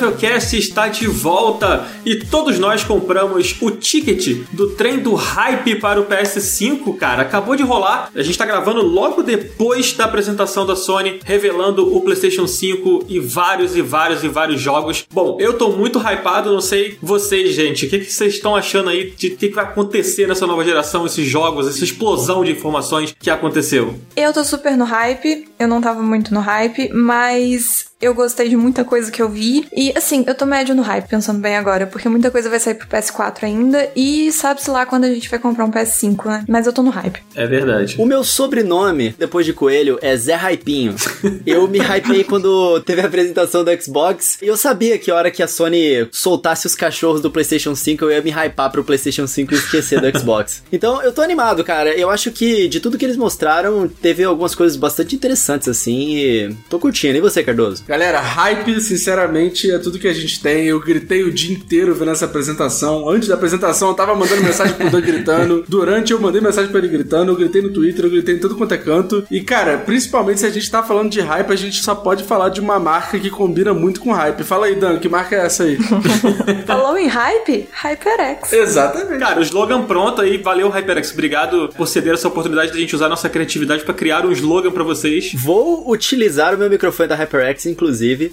Levelcast está de volta e todos nós compramos o ticket do trem do hype para o PS5, cara. Acabou de rolar. A gente está gravando logo depois da apresentação da Sony, revelando o PlayStation 5 e vários e vários e vários jogos. Bom, eu tô muito hypado, não sei vocês, gente. O que, que vocês estão achando aí de que, que vai acontecer nessa nova geração, esses jogos, essa explosão de informações que aconteceu? Eu tô super no hype. Eu não tava muito no hype, mas eu gostei de muita coisa que eu vi. E assim, eu tô médio no hype, pensando bem agora, porque muita coisa vai sair pro PS4 ainda. E sabe-se lá quando a gente vai comprar um PS5, né? Mas eu tô no hype. É verdade. O meu sobrenome, depois de coelho, é Zé Hypinho. eu me hypei quando teve a apresentação do Xbox. E eu sabia que a hora que a Sony soltasse os cachorros do PlayStation 5, eu ia me hypar pro PlayStation 5 e esquecer do Xbox. Então eu tô animado, cara. Eu acho que de tudo que eles mostraram, teve algumas coisas bastante interessantes, assim. E tô curtindo. E você, Cardoso? Galera, hype, sinceramente, é tudo que a gente tem. Eu gritei o dia inteiro vendo essa apresentação. Antes da apresentação, eu tava mandando mensagem pro Dan gritando. Durante, eu mandei mensagem pra ele gritando. Eu gritei no Twitter, eu gritei em tudo quanto é canto. E, cara, principalmente se a gente tá falando de hype, a gente só pode falar de uma marca que combina muito com hype. Fala aí, Dan, que marca é essa aí? Falou em hype? HyperX. Exatamente. Cara, o slogan pronto aí. Valeu, HyperX. Obrigado por ceder essa oportunidade de a gente usar nossa criatividade para criar um slogan para vocês. Vou utilizar o meu microfone da HyperX, inclusive,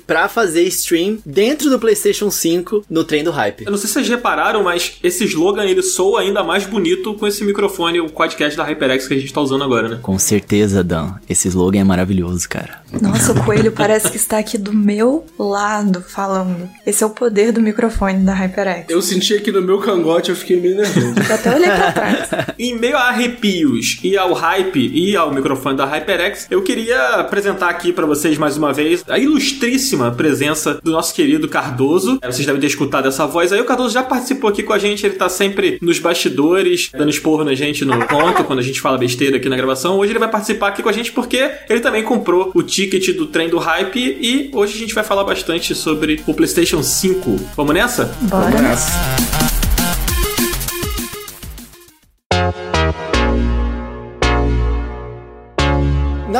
pra fazer stream dentro do PlayStation 5 no trem do hype. Eu não sei se vocês repararam, mas esse slogan ele soa ainda mais bonito com esse microfone, o podcast da HyperX que a gente tá usando agora, né? Com certeza, Dan. Esse slogan é maravilhoso, cara. Nossa, o coelho parece que está aqui do meu lado falando. Esse é o poder do microfone da HyperX. Eu senti aqui no meu cangote, eu fiquei meio nervoso. Eu até olhei pra trás. Em meio a arrepios e ao hype e ao microfone da HyperX, eu queria apresentar aqui pra vocês mais uma vez a ilustríssima presença do nosso querido Cardoso. Vocês devem ter escutado essa voz aí. O Cardoso já participou aqui com a gente, ele tá sempre nos bastidores, dando esporro na gente no ponto, quando a gente fala besteira aqui na gravação. Hoje ele vai participar aqui com a gente porque ele também comprou o ticket do trem do hype e hoje a gente vai falar bastante sobre o PlayStation 5. Vamos nessa? Bora. Nossa. Na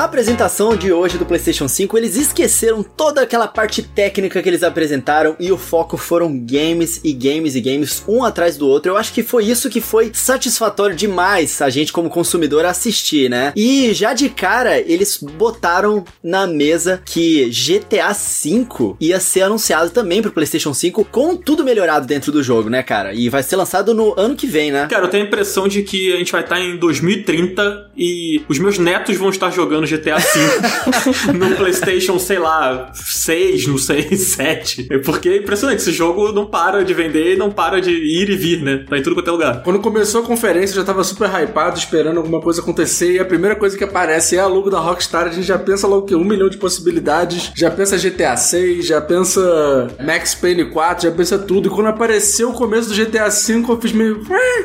apresentação de hoje do PlayStation 5, eles esqueceram toda aquela parte técnica que eles apresentaram e o foco foram games e games e games, um atrás do outro. Eu acho que foi isso que foi satisfatório demais a gente como consumidor assistir, né? E já de cara, eles botaram na mesa que GTA V ia ser anunciado também pro PlayStation 5 com tudo melhorado dentro do jogo, né, cara? E vai ser lançado no ano que vem, né? Cara, eu tenho a impressão de que a gente vai estar em 2030 e os meus netos vão estar jogando GTA V no PlayStation, sei lá, 6, não sei, 7. Porque é impressionante, esse jogo não para de vender e não para de ir e vir, né? Tá em tudo quanto é lugar. Quando começou a conferência, eu já tava super hypado, esperando alguma coisa acontecer, e a primeira coisa que aparece é a logo da Rockstar, a gente já pensa logo que um milhão de possibilidades, já pensa GTA 6, já pensa Max Payne 4, já pensa tudo, e quando apareceu o começo do GTA 5, eu fiz meio...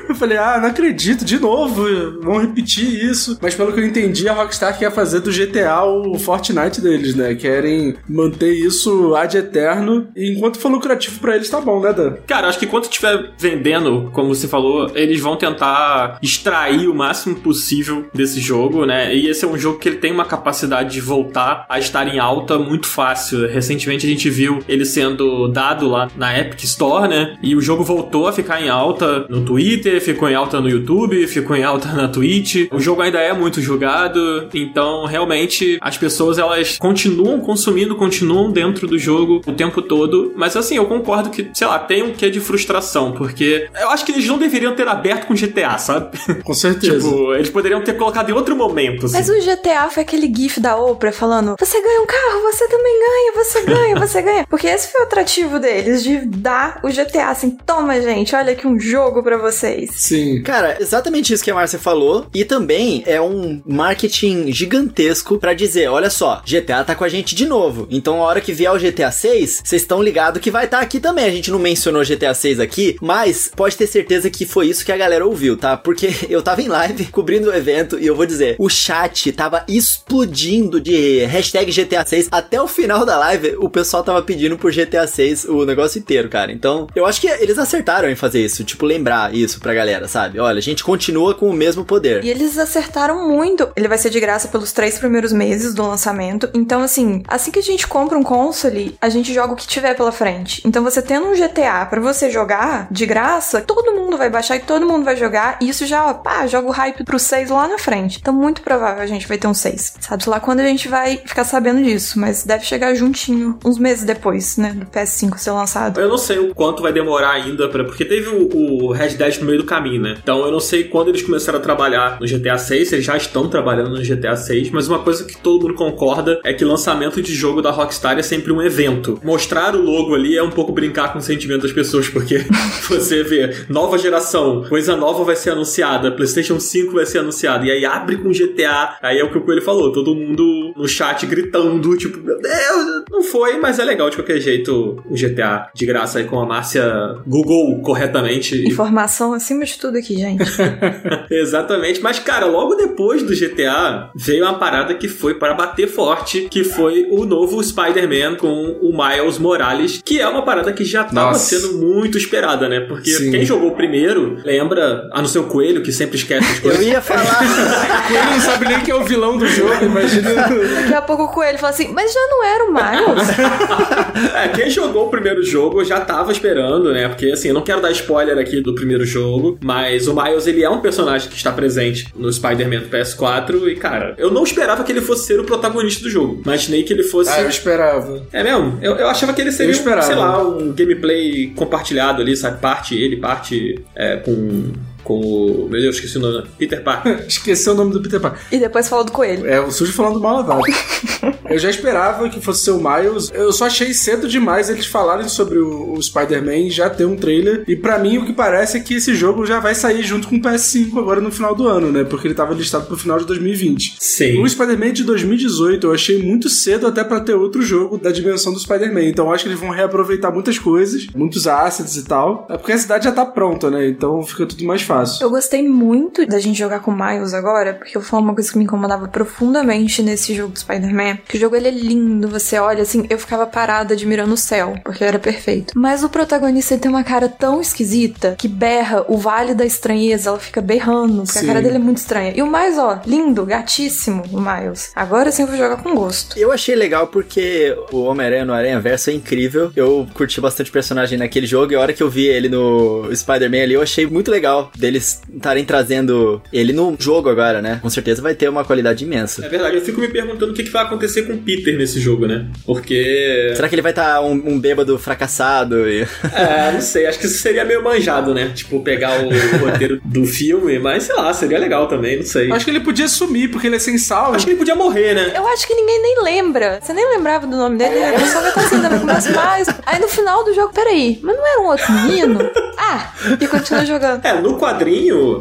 Eu falei, ah, não acredito, de novo, vão repetir isso. Mas pelo que eu entendi, a Rockstar quer fazer do GTA o Fortnite deles, né? Querem manter isso ad eterno, e enquanto for lucrativo pra eles, tá bom, né, Dan? Cara, acho que quando estiver vendendo, como você falou, eles vão tentar extrair o máximo possível desse jogo, né? E esse é um jogo que ele tem uma capacidade de voltar a estar em alta muito fácil. Recentemente a gente viu ele sendo dado lá na Epic Store, né? E o jogo voltou a ficar em alta no Twitter, ficou em alta no YouTube, ficou em alta na Twitch. O jogo ainda é muito jogado, então realmente as pessoas elas continuam consumindo, continuam dentro do jogo o tempo todo. Mas assim, eu concordo que, sei lá, tem um quê de frustração, porque eu acho que eles não deveriam ter aberto com GTA, sabe? Com certeza. tipo, eles poderiam ter colocado em outro momento. Assim. Mas o GTA foi aquele gif da Oprah falando: Você ganha um carro, você também ganha, você ganha, você ganha. Porque esse foi o atrativo deles, de dar o GTA assim: Toma, gente, olha aqui um jogo pra vocês. Sim. Cara, exatamente isso que a Márcia falou. E também é um marketing gigantesco gigantesco para dizer, olha só, GTA tá com a gente de novo. Então a hora que vier o GTA 6, vocês estão ligados que vai estar tá aqui também. A gente não mencionou GTA 6 aqui, mas pode ter certeza que foi isso que a galera ouviu, tá? Porque eu tava em live cobrindo o evento e eu vou dizer, o chat tava explodindo de hashtag GTA 6 até o final da live, o pessoal tava pedindo por GTA 6 o negócio inteiro, cara. Então, eu acho que eles acertaram em fazer isso, tipo lembrar isso pra galera, sabe? Olha, a gente continua com o mesmo poder. E eles acertaram muito. Ele vai ser de graça pelos três 10 primeiros meses do lançamento. Então, assim, assim que a gente compra um console, a gente joga o que tiver pela frente. Então, você tendo um GTA para você jogar de graça, todo mundo vai baixar e todo mundo vai jogar. E isso já, pá, joga o hype pro 6 lá na frente. Então, muito provável a gente vai ter um 6. Sabe lá quando a gente vai ficar sabendo disso, mas deve chegar juntinho, uns meses depois, né, do PS5 ser lançado. Eu não sei o quanto vai demorar ainda, pra, porque teve o, o Red Dead no meio do caminho, né? Então, eu não sei quando eles começaram a trabalhar no GTA 6, eles já estão trabalhando no GTA 6, mas uma coisa que todo mundo concorda é que lançamento de jogo da Rockstar é sempre um evento. Mostrar o logo ali é um pouco brincar com o sentimento das pessoas, porque você vê nova geração, coisa nova vai ser anunciada, PlayStation 5 vai ser anunciado, e aí abre com GTA, aí é o que o Coelho falou, todo mundo no chat gritando, tipo, meu Deus, não foi, mas é legal de qualquer jeito o GTA de graça aí com a Márcia Google corretamente. Informação acima de tudo aqui, gente. Exatamente, mas cara, logo depois do GTA veio uma parada que foi para bater forte, que foi o novo Spider-Man com o Miles Morales, que é uma parada que já estava sendo muito esperada, né? Porque Sim. quem jogou o primeiro lembra, a no seu coelho, que sempre esquece as coisas. Eu ia falar. o coelho não sabe nem que é o vilão do jogo, imagina. Daqui a pouco o coelho fala assim, mas já não era o Miles? é, quem jogou o primeiro jogo já tava esperando, né? Porque assim, eu não quero dar spoiler aqui do primeiro jogo, mas o Miles ele é um personagem que está presente no Spider-Man PS4 e cara, eu não esperava que ele fosse ser o protagonista do jogo. Imaginei que ele fosse. Ah, eu esperava. É mesmo? Eu, eu achava que ele seria, sei lá, um gameplay compartilhado ali, sabe? Parte ele, parte é, com com o. Meu Deus, esqueci o nome. Peter Parker. Esqueceu o nome do Peter Parker. E depois falou do coelho. É, o sujo falando mal lavado. eu já esperava que fosse ser o Miles. Eu só achei cedo demais eles falarem sobre o, o Spider-Man já ter um trailer. E para mim o que parece é que esse jogo já vai sair junto com o PS5 agora no final do ano, né? Porque ele tava listado pro final de 2020. Sim. O Spider-Man de 2018 eu achei muito cedo até para ter outro jogo da dimensão do Spider-Man. Então eu acho que eles vão reaproveitar muitas coisas, muitos assets e tal. É porque a cidade já tá pronta, né? Então fica tudo mais fácil fácil. Eu gostei muito da gente jogar com o Miles agora, porque foi uma coisa que me incomodava profundamente nesse jogo do Spider-Man. Que o jogo ele é lindo, você olha assim, eu ficava parada admirando o céu, porque era perfeito. Mas o protagonista tem uma cara tão esquisita que berra o Vale da Estranheza, ela fica berrando, porque sim. a cara dele é muito estranha. E o mais, ó, lindo, gatíssimo, o Miles. Agora sim eu vou jogar com gosto. Eu achei legal porque o Homem-Aranha no Aranha Verso é incrível. Eu curti bastante o personagem naquele jogo e a hora que eu vi ele no Spider-Man ali, eu achei muito legal deles estarem trazendo ele no jogo agora, né? Com certeza vai ter uma qualidade imensa. É verdade, eu fico me perguntando o que, vai acontecer com o Peter nesse jogo, né? Porque. Será que ele vai estar tá um, um, bêbado fracassado? E... É, não sei, acho que isso seria meio manjado, né? Tipo, pegar o, roteiro do filme, mas sei lá, seria legal também, não sei. Acho que ele podia sumir, porque ele é sem sal. Acho que ele podia morrer, né? Eu acho que ninguém nem lembra. Você nem lembrava do nome dele, a pessoa vai assim, vai começar mais. Aí no final do jogo, peraí, mas não era um outro menino? Ah, e continua jogando. É, no quadrinho,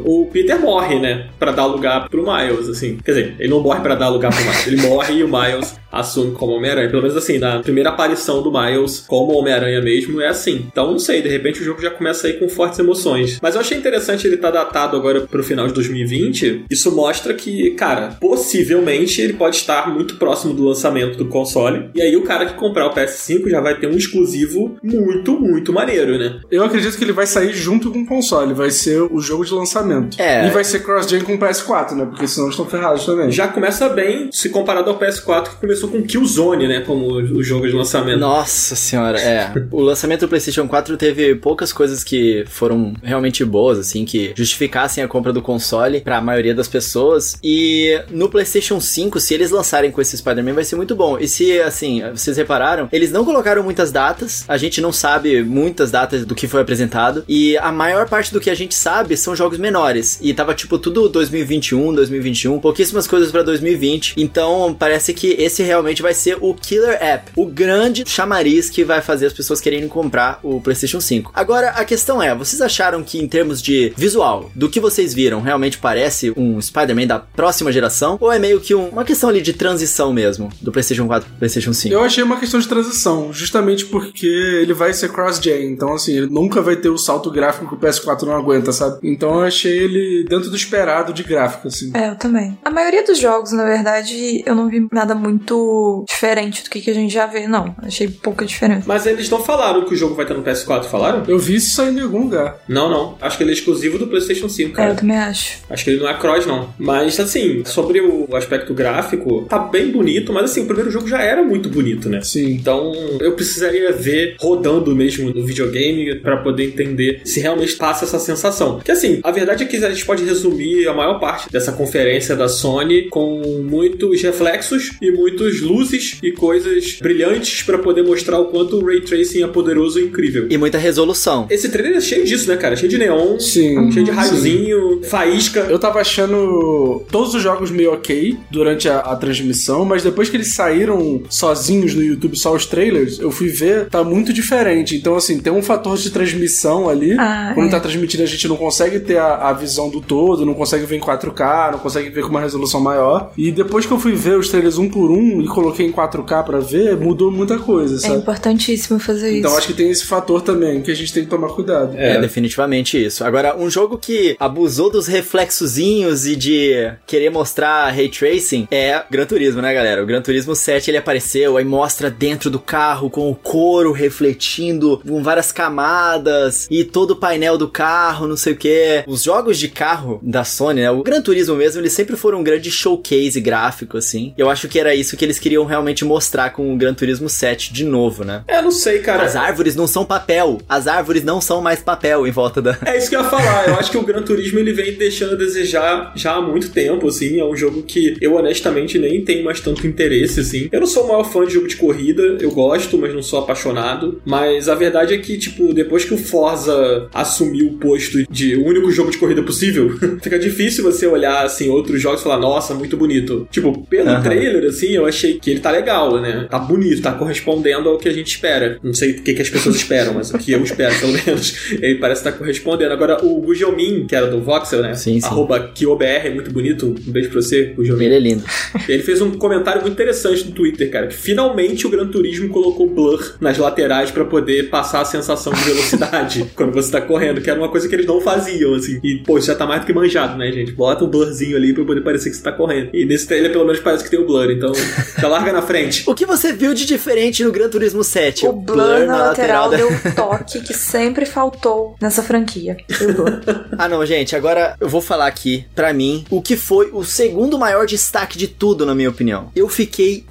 o Peter morre, né? Pra dar lugar pro Miles, assim. Quer dizer, ele não morre pra dar lugar pro Miles. Ele morre e o Miles assume como Homem-Aranha. Pelo menos assim, na primeira aparição do Miles como Homem-Aranha mesmo, é assim. Então, não sei, de repente o jogo já começa aí com fortes emoções. Mas eu achei interessante ele estar tá datado agora pro final de 2020. Isso mostra que, cara, possivelmente ele pode estar muito próximo do lançamento do console. E aí o cara que comprar o PS5 já vai ter um exclusivo muito, muito maneiro, né? Eu acredito que ele vai sair junto com o console. Vai ser o jogo de lançamento. É. E vai ser cross-gen com o PS4, né? Porque senão estão ferrados também. Já começa bem, se comparado ao PS4, que começou com Killzone, né? Como o jogo de lançamento. Nossa senhora, é. o lançamento do PlayStation 4 teve poucas coisas que foram realmente boas, assim, que justificassem a compra do console para a maioria das pessoas. E no PlayStation 5, se eles lançarem com esse Spider-Man, vai ser muito bom. E se, assim, vocês repararam, eles não colocaram muitas datas, a gente não sabe muitas datas do que foi apresentado. E a maior parte do que a gente sabe são jogos menores. E tava tipo tudo 2021, 2021, pouquíssimas coisas para 2020. Então parece que esse realmente vai ser o killer app, o grande chamariz que vai fazer as pessoas quererem comprar o PlayStation 5. Agora a questão é, vocês acharam que em termos de visual, do que vocês viram, realmente parece um Spider-Man da próxima geração? Ou é meio que um, uma questão ali de transição mesmo, do PlayStation 4 pro PlayStation 5? Eu achei uma questão de transição, justamente porque ele vai ser cross-gen, então assim, ele nunca vai ter o salto gráfico que o PS4 não aguenta, sabe? Então eu achei ele dentro do esperado de gráfico, assim. É, eu também. A maioria dos jogos, na verdade, eu não vi nada muito diferente do que, que a gente já vê, não. Achei pouca diferença. Mas eles não falaram que o jogo vai estar no PS4, falaram? Eu vi isso saindo em algum lugar. Não, não. Acho que ele é exclusivo do PlayStation 5, É, cara. eu também acho. Acho que ele não é cross, não. Mas, assim, sobre o aspecto gráfico, tá bem bonito, mas, assim, o primeiro jogo já era muito bonito, né? Sim. Então, eu precisaria ver rodando mesmo no videogame pra poder entender se realmente passa essa sensação. Porque, assim, a verdade é que a gente pode resumir a maior parte dessa conferência da Sony com muitos reflexos e muitos luzes e coisas brilhantes pra poder mostrar o quanto o Ray Tracing é poderoso e incrível. E muita resolução. Esse trailer é cheio disso, né, cara? Cheio de neon, Sim. cheio de raiozinho, faísca. Eu tava achando todos os jogos meio ok durante a, a transmissão, mas depois que eles saíram sozinhos no YouTube, só os trailers, eu fui ver, tá muito diferente. Então, assim, tem um fator de transmissão ali. Ah, Quando é. tá transmitindo, a gente não consegue ter a, a visão do todo, não consegue ver em 4K, não consegue ver com uma resolução maior. E depois que eu fui ver os trailers um por um e coloquei em 4K pra ver, mudou muita coisa, É sabe? importantíssimo fazer Então isso. acho que tem esse fator também, que a gente tem que tomar cuidado. É. definitivamente isso. Agora, um jogo que abusou dos reflexozinhos e de querer mostrar ray tracing é Gran Turismo, né, galera? O Gran Turismo 7 ele apareceu, aí mostra dentro do carro com o couro refletindo com várias camadas e todo o painel do carro, não sei o que. Os jogos de carro da Sony, né? O Gran Turismo mesmo, eles sempre foram um grande showcase gráfico, assim. Eu acho que era isso que eles queriam realmente mostrar com o Gran Turismo 7 de novo, né? É, não sei, cara. As árvores não são papel. As árvores não são mais papel em volta da. É isso que eu ia falar. Eu acho que o Gran Turismo ele vem deixando a desejar já há muito tempo, assim. É um jogo que eu honestamente nem tenho mais tanto interesse, assim. Eu não sou o maior fã de jogo de corrida, eu gosto, mas não sou apaixonado. Mas a verdade é que, tipo, depois que o Forza assumiu o posto de o único jogo de corrida possível, fica difícil você olhar, assim, outros jogos e falar, nossa, muito bonito. Tipo, pelo Aham. trailer, assim, eu achei que ele tá legal, né? Tá bonito, tá correspondendo ao que a gente espera. Não sei o que, que as pessoas esperam, mas o que eu espero, pelo menos. Ele parece estar correspondendo. Agora, o Gugelmin, que era do Voxel, né? Sim, sim. Arroba KioBR, muito bonito. Um beijo pra você, Gugelmin. Ele é lindo. Ele fez um comentário muito interessante no Twitter, cara, que finalmente o Gran Turismo colocou blur nas laterais pra poder passar a sensação de velocidade quando você tá correndo, que era uma coisa que eles não faziam, assim. E, pô, isso já tá mais do que manjado, né, gente? Bota um blurzinho ali pra poder parecer que você tá correndo. E nesse trailer, pelo menos, parece que tem o blur, então já larga na frente. O que você viu de diferente no Gran Turismo 7? O blur na lateral da- deu um toque que sempre faltou nessa franquia. Blur. Ah, não, gente, agora eu vou falar aqui, pra mim, o que foi o segundo maior destaque de tudo, na minha opinião. Eu fiquei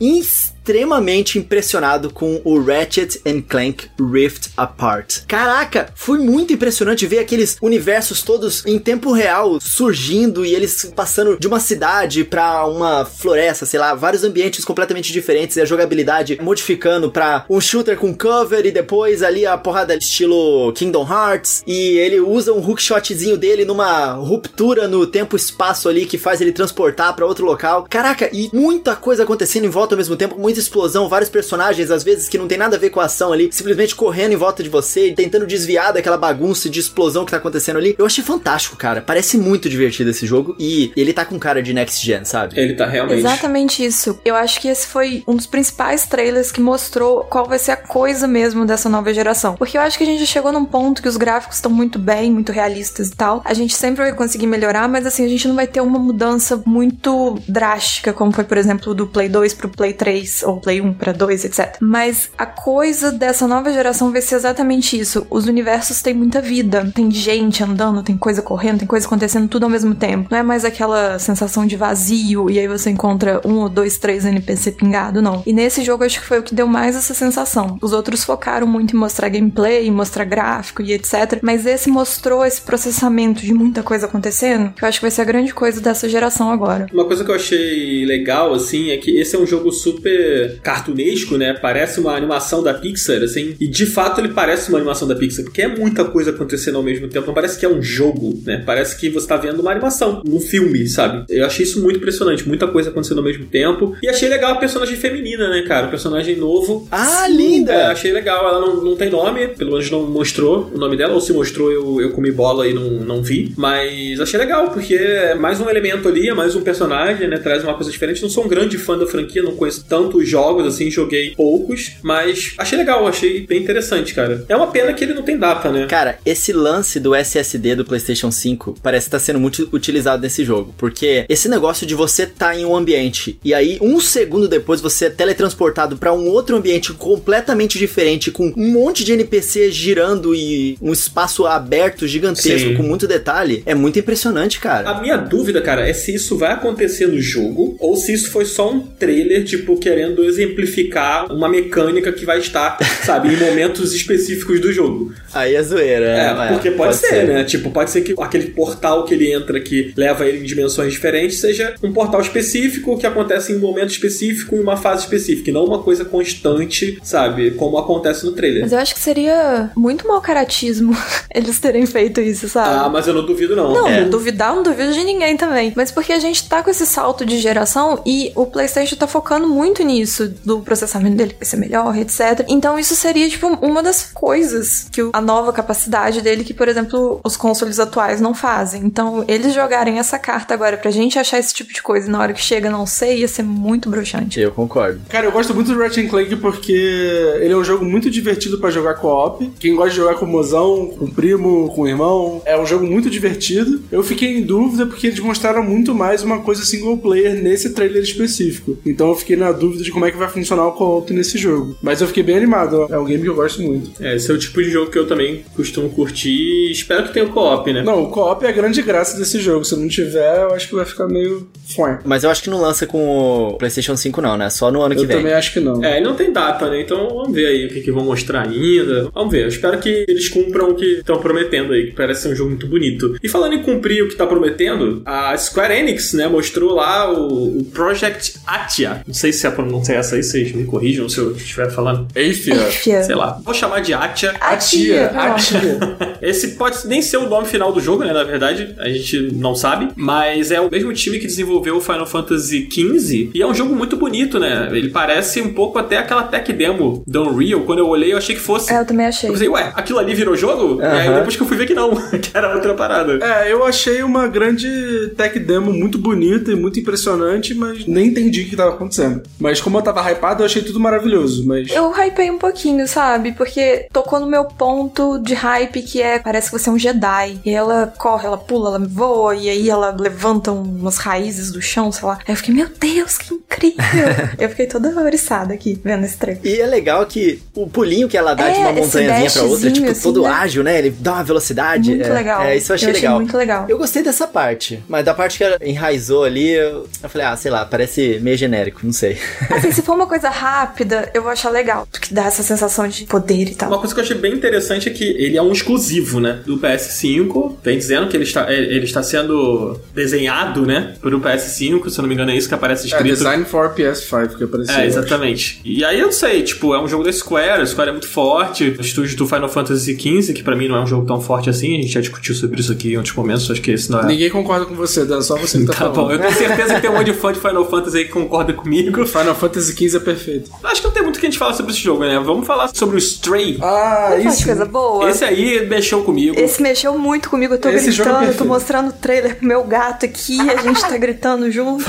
extremamente impressionado com o Ratchet and Clank Rift Apart. Caraca, foi muito impressionante ver aqueles universos todos em tempo real surgindo e eles passando de uma cidade pra uma floresta, sei lá, vários ambientes completamente diferentes e a jogabilidade modificando pra um shooter com cover e depois ali a porrada estilo Kingdom Hearts e ele usa um hookshotzinho dele numa ruptura no tempo e espaço ali que faz ele transportar pra outro local. Caraca, e muita coisa acontecendo em volta ao mesmo tempo, explosão, vários personagens às vezes que não tem nada a ver com a ação ali, simplesmente correndo em volta de você, tentando desviar daquela bagunça de explosão que tá acontecendo ali. Eu achei fantástico, cara. Parece muito divertido esse jogo e ele tá com cara de next gen, sabe? Ele tá realmente. Exatamente isso. Eu acho que esse foi um dos principais trailers que mostrou qual vai ser a coisa mesmo dessa nova geração. Porque eu acho que a gente já chegou num ponto que os gráficos estão muito bem, muito realistas e tal. A gente sempre vai conseguir melhorar, mas assim, a gente não vai ter uma mudança muito drástica, como foi, por exemplo, do Play 2 pro Play 3 ou Play 1 pra 2, etc. Mas a coisa dessa nova geração vai ser exatamente isso. Os universos têm muita vida. Tem gente andando, tem coisa correndo, tem coisa acontecendo tudo ao mesmo tempo. Não é mais aquela sensação de vazio e aí você encontra um ou dois, três NPC pingado, não. E nesse jogo acho que foi o que deu mais essa sensação. Os outros focaram muito em mostrar gameplay, mostrar gráfico e etc. Mas esse mostrou esse processamento de muita coisa acontecendo, que eu acho que vai ser a grande coisa dessa geração agora. Uma coisa que eu achei legal, assim, é que esse é um jogo super cartunesco, né? Parece uma animação da Pixar, assim. E de fato ele parece uma animação da Pixar, porque é muita coisa acontecendo ao mesmo tempo. Não parece que é um jogo, né? Parece que você tá vendo uma animação, um filme, sabe? Eu achei isso muito impressionante. Muita coisa acontecendo ao mesmo tempo. E achei legal a personagem feminina, né, cara? O personagem novo. Ah, linda! É, achei legal. Ela não, não tem nome, pelo menos não mostrou o nome dela, ou se mostrou eu, eu comi bola e não, não vi. Mas achei legal, porque é mais um elemento ali, é mais um personagem, né? Traz uma coisa diferente. Não sou um grande fã da franquia, não conheço tanto jogos, assim, joguei poucos, mas achei legal, achei bem interessante, cara. É uma pena que ele não tem data, né? Cara, esse lance do SSD do PlayStation 5 parece estar sendo muito utilizado nesse jogo, porque esse negócio de você estar tá em um ambiente e aí um segundo depois você é teletransportado para um outro ambiente completamente diferente, com um monte de NPCs girando e um espaço aberto gigantesco Sim. com muito detalhe, é muito impressionante, cara. A minha dúvida, cara, é se isso vai acontecer no jogo ou se isso foi só um trailer, tipo, querendo exemplificar uma mecânica que vai estar, sabe, em momentos específicos do jogo. Aí é zoeira, é, é porque pode, pode ser, ser, né? Tipo, pode ser que aquele portal que ele entra que leva ele em dimensões diferentes seja um portal específico que acontece em um momento específico em uma fase específica, e não uma coisa constante, sabe? Como acontece no trailer. Mas eu acho que seria muito mau caratismo eles terem feito isso, sabe? Ah, mas eu não duvido, não. Não, é. duvidar, não duvido de ninguém também. Mas porque a gente tá com esse salto de geração e o PlayStation tá focando muito nisso, do processamento dele vai ser melhor, etc. Então isso seria, tipo, uma das coisas que a nova capacidade dele, que, por exemplo, os consoles atuais não fazem. Então, eles jogarem essa carta agora pra gente achar esse tipo de coisa na hora que chega, não sei, ia ser muito bruxante. Eu concordo. Cara, eu gosto muito do Ratchet Clank porque ele é um jogo muito divertido para jogar co-op. Quem gosta de jogar com o mozão, com o primo, com o irmão, é um jogo muito divertido. Eu fiquei em dúvida porque eles mostraram muito mais uma coisa single player nesse trailer específico. Então eu fiquei na dúvida de como é que vai funcionar o co-op nesse jogo. Mas eu fiquei bem animado. É um game que eu gosto muito. É, esse é o tipo de jogo que eu também costumo curtir. Espero que tenha o co-op, né? Não, o co-op é a grande graça desse jogo. Se não tiver, eu acho que vai ficar meio fã. Mas eu acho que não lança com o PlayStation 5, não, né? Só no ano eu que vem. Eu também acho que não. É, e não tem data, né? Então vamos ver aí o que, que vão mostrar ainda. Vamos ver. Eu espero que eles cumpram o que estão prometendo aí, que parece ser um jogo muito bonito. E falando em cumprir o que tá prometendo, a Square Enix, né, mostrou lá o, o Project Atia. Não sei se a pronúncia é essa aí, vocês me corrijam se eu estiver falando. Eifia. Sei lá. Vou chamar de Atia. Atia. Atia. Esse pode nem ser o nome final do jogo, né? Na verdade, a gente não sabe. Mas é o mesmo time que desenvolveu o Final Fantasy XV. E é um jogo muito bonito, né? Ele parece um pouco até aquela tech demo do Unreal. Quando eu olhei, eu achei que fosse. É, eu também achei. Eu pensei, ué, aquilo ali virou jogo? Uhum. E aí depois que eu fui ver que não, que era outra parada. É, eu achei uma grande tech demo muito bonita e muito impressionante, mas nem entendi o que estava acontecendo. Mas como eu tava hypado, eu achei tudo maravilhoso. Mas. Eu hypei um pouquinho, sabe? Porque tocou no meu ponto de hype que é parece que você é um Jedi. E ela corre, ela pula, ela voa, e aí ela levanta umas raízes do chão, sei lá. Aí eu fiquei, meu Deus, que incrível! eu fiquei toda oriçada aqui vendo esse treco. E é legal que o pulinho que ela dá é, de uma montanhazinha pra outra, tipo, assim, todo né? ágil, né? Ele dá uma velocidade. Muito é, legal. É, isso eu achei, eu achei legal. muito legal. Eu gostei dessa parte, mas da parte que ela enraizou ali, eu, eu falei, ah, sei lá, parece meio genérico, não sei. Assim, se for uma coisa rápida, eu vou achar legal, porque dá essa sensação de poder e tal. Uma coisa que eu achei bem interessante é que ele é um exclusivo, né, do PS5. Vem dizendo que ele está, ele está sendo desenhado, né, para o PS5, se eu não me engano é isso que aparece escrito. É, design for PS5 que apareceu. É, exatamente. E aí eu não sei, tipo, é um jogo da Square, a Square é muito forte. O estúdio do Final Fantasy XV, que para mim não é um jogo tão forte assim, a gente já discutiu sobre isso aqui em outros momentos, acho que esse não é. Ninguém concorda com você, Dan, só você que tá, tá falando. bom, eu tenho certeza que tem um monte de fã de Final Fantasy aí que concorda comigo. Final Fantasy XV é perfeito. Acho que não tem muito que a gente falar sobre esse jogo, né? Vamos falar sobre o Stray. Ah, isso. coisa boa. Esse aí mexeu comigo. Esse mexeu muito comigo, eu tô esse é gritando, eu tô mostrando o trailer pro meu gato aqui, a gente tá gritando junto.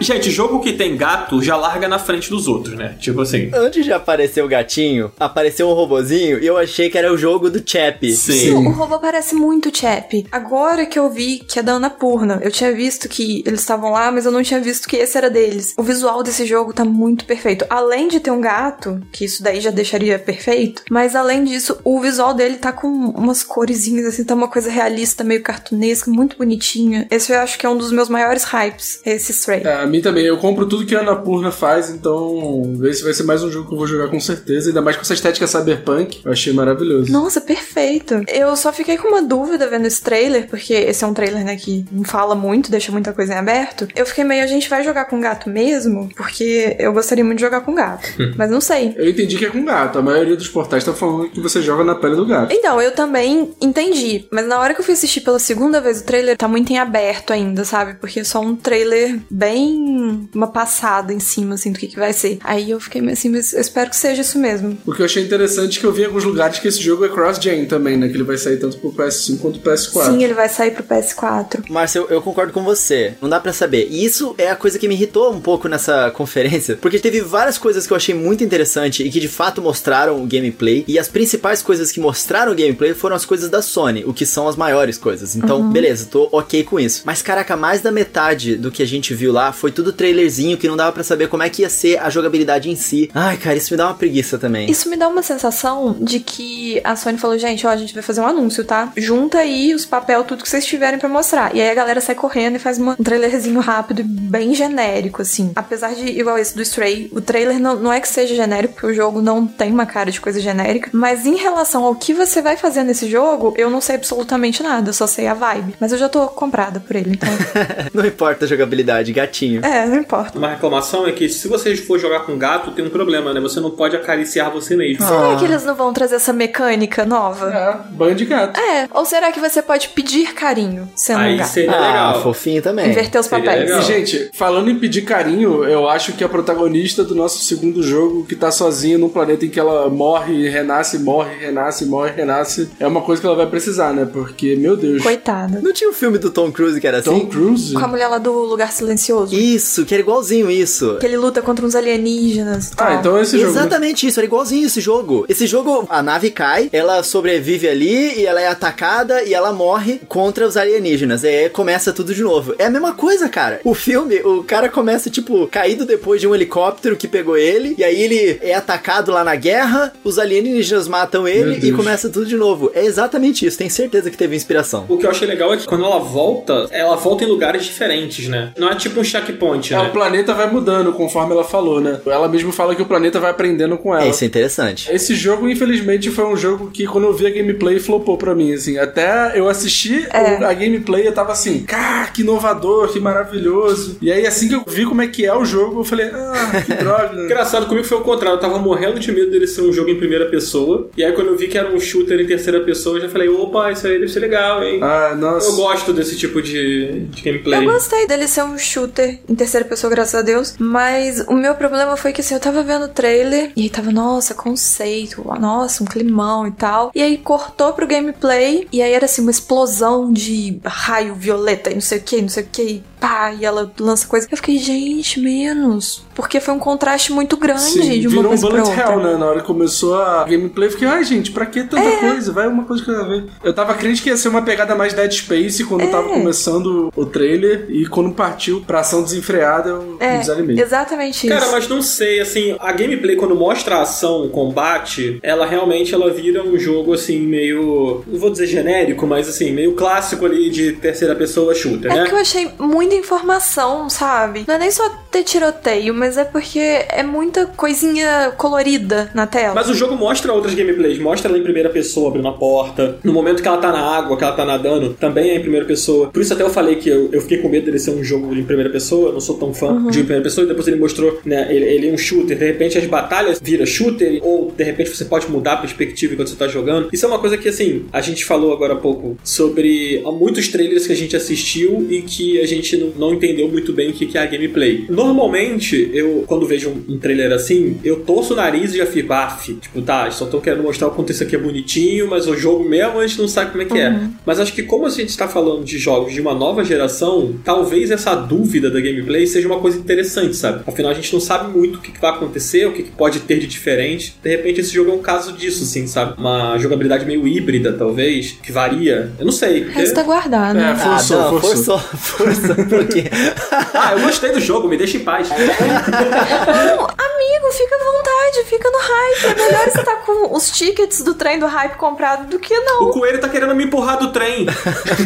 Gente, jogo que tem gato já larga na frente dos outros, né? Tipo assim. Antes de aparecer o gatinho, apareceu um robozinho e eu achei que era o jogo do Chap. Sim. Sim. O robô parece muito Chap. Agora que eu vi que é da Annapurna, eu tinha visto que eles estavam lá, mas eu não tinha visto que esse era deles. O visual desse jogo tá muito perfeito. Além de ter um gato, que isso daí já deixaria perfeito, mas além disso, o visual dele tá com umas coresinhas assim, tá uma coisa realista, meio cartunesca, muito bonitinha. Esse eu acho que é um dos meus maiores hypes, esse Stray. É, a mim também. Eu compro tudo que a Annapurna faz, então esse vai ser mais um jogo que eu vou jogar com certeza. Ainda mais com essa estética cyberpunk. Eu achei maravilhoso. Nossa, perfeito. Eu só fiquei com uma dúvida vendo esse trailer, porque esse é um trailer, né, que não fala muito, deixa muita coisa em aberto. Eu fiquei meio, a gente vai jogar com gato mesmo? Porque eu gostaria muito de jogar com gato. Mas não sei. Eu entendi que é com gato. A maioria dos portais tá falando que você joga na pele do gato. Então, eu também entendi. Mas na hora que eu fui assistir pela segunda vez o trailer, tá muito em aberto ainda, sabe? Porque é só um trailer bem. Uma passada em cima, assim, do que, que vai ser. Aí eu fiquei meio assim, mas eu espero que seja isso mesmo. O que eu achei interessante é que eu vi em alguns lugares que esse jogo é cross-gen também, né? Que ele vai sair tanto pro PS5 quanto pro PS4. Sim, ele vai sair pro PS4. Márcio, eu, eu concordo com você. Não dá pra saber. E isso é a coisa que me irritou um pouco nessa conferência, porque teve várias coisas que eu achei muito interessante e que de fato mostraram o gameplay. E as principais coisas que mostraram o gameplay foram as coisas da Sony, o que são as maiores coisas. Então, beleza, tô ok com isso. Mas caraca, mais da metade do que a gente viu lá foi tudo trailerzinho que não dava pra saber como é que ia ser a jogabilidade em si. Ai, cara, isso me dá uma preguiça também. Isso me dá uma sensação de que a Sony falou, gente, ó, a gente vai fazer um anúncio, tá? Junta aí os papel, tudo que vocês tiverem pra mostrar. E aí a galera sai correndo e faz um trailerzinho rápido e bem genérico, assim. Apesar de, igual esse do Stray, o trailer não, não é que seja genérico, porque o jogo não tem uma cara de coisa genérica, mas em relação ao que você vai fazer nesse jogo, eu não sei absolutamente nada, eu só sei a vibe. Mas eu já tô comprada por ele, então. não importa a jogabilidade, gatinho. é, não importa. Uma reclamação é que se você for jogar com gato, tem um problema, né? Você não pode acariciar você mesmo. Será que eles não vão trazer essa mecânica nova? É, banho de gato. É, ou será que você pode pedir carinho sendo um Aí gato? seria Ah, legal. fofinho também. Inverter os Seria papéis. legal. E, gente, falando em pedir carinho, eu acho que a protagonista do nosso segundo jogo, que tá sozinha num planeta em que ela morre, renasce, morre, renasce, morre, renasce, é uma coisa que ela vai precisar, né? Porque, meu Deus. Coitada. Não tinha um filme do Tom Cruise que era assim? Tom Cruise? Com a mulher lá do Lugar Silencioso. Isso, que era igualzinho isso. Que ele luta contra uns alienígenas e tal. Ah, então esse jogo. Exatamente isso, era igualzinho esse jogo. Esse jogo, a nave cai, ela sobrevive ali e ela é atacada e ela morre contra os alienígenas. E aí começa tudo de novo. É a mesma coisa, cara. O filme, o cara começa, tipo, caído depois de um helicóptero que pegou ele, e aí ele é atacado lá na guerra, os alienígenas matam ele e começa tudo de novo. É exatamente isso, tenho certeza que teve inspiração. O que eu achei legal é que quando ela volta, ela volta em lugares diferentes, né? Não é tipo um checkpoint, É, né? o planeta vai mudando conforme ela falou, né? Ela mesmo fala que o planeta vai aprendendo com ela. É, isso é interessante. Esse jogo, infelizmente, foi um jogo que quando eu vi a gameplay flopou pra mim, assim. Até eu assisti É. a gameplay, eu tava assim, cara, que inovador, que maravilhoso. E aí, assim que eu vi como é que é o jogo, eu falei, ah, que droga. Engraçado comigo foi o contrário, eu tava morrendo de medo dele ser um jogo em primeira pessoa. E aí quando eu vi que era um shooter em terceira pessoa, eu já falei, opa, isso aí deve ser legal, hein? ah, nossa. Eu gosto desse tipo de, de gameplay. Eu gostei dele ser um shooter em terceira pessoa, graças a Deus. Mas o meu problema foi que assim, eu tava vendo o trailer e aí tava, nossa, conceito, nossa, um climão e tal. E aí cortou pro gameplay e aí era assim, uma explosão de raio violeta e não sei o que, não sei o que, e pá, e ela lança coisa. Eu fiquei, gente, menos. Porque foi um contraste muito grande Sim, de uma virou um coisa pra bullet outra. hell, né? Na hora que começou a gameplay, eu fiquei, ai, gente, pra que tanta É. coisa? Vai uma coisa que nada a ver. Eu tava crente que ia ser uma pegada mais Dead Space quando É. tava começando o trailer e quando partiu pra ação desenfreada, eu me É, desanimei. exatamente isso. Cara, mas não sei, assim, a gameplay quando mostra a ação, o combate, ela realmente ela vira um jogo assim meio, não vou dizer genérico, mas assim, meio clássico ali de terceira pessoa shooter, É né? que eu achei muita informação, sabe? Não é nem só ter tiroteio, mas é porque é muita coisinha colorida na tela. Mas o jogo mostra outras gameplays, mostra ela em primeira pessoa abrindo a porta. No momento que ela tá na água, que ela tá nadando, também é em primeira pessoa. Por isso até eu falei que eu, eu fiquei com medo dele ser um jogo em primeira pessoa, eu não sou tão fã Uhum. de primeira pessoa, e depois ele mostrou, né, ele, ele é um shooter, de repente as batalhas vira shooter, ou de repente você pode mudar a perspectiva enquanto você tá jogando. Isso é uma coisa que, assim, a gente falou agora há pouco sobre muitos trailers que a gente assistiu e que a gente não, não entendeu muito bem o que que é a gameplay. Normalmente, eu, quando vejo um, um trailer assim, eu torço o nariz e já fico, baf, tipo, tá, só tô querendo mostrar o quanto isso aqui é bonitinho, mas o jogo mesmo a gente não sabe como é que é. Mas acho que como a gente tá falando de jogos de uma nova geração, talvez essa dúvida da gameplay seja uma coisa interessante, sabe? Afinal, a gente não sabe muito o que, que vai acontecer, o que, que pode ter de diferente. De repente, esse jogo é um caso disso, assim, sabe? Uma jogabilidade meio híbrida, talvez, que varia. Eu não sei. porque- Resta guardar, né? É, forçou, ah, não, forçou. forçou, forçou pouquinho. Ah, eu gostei do jogo, me deixa em paz. Não, amigo, fica à vontade, fica no hype. É melhor você estar com os tickets do trem do hype comprado do que não. O coelho tá querendo me empurrar do trem.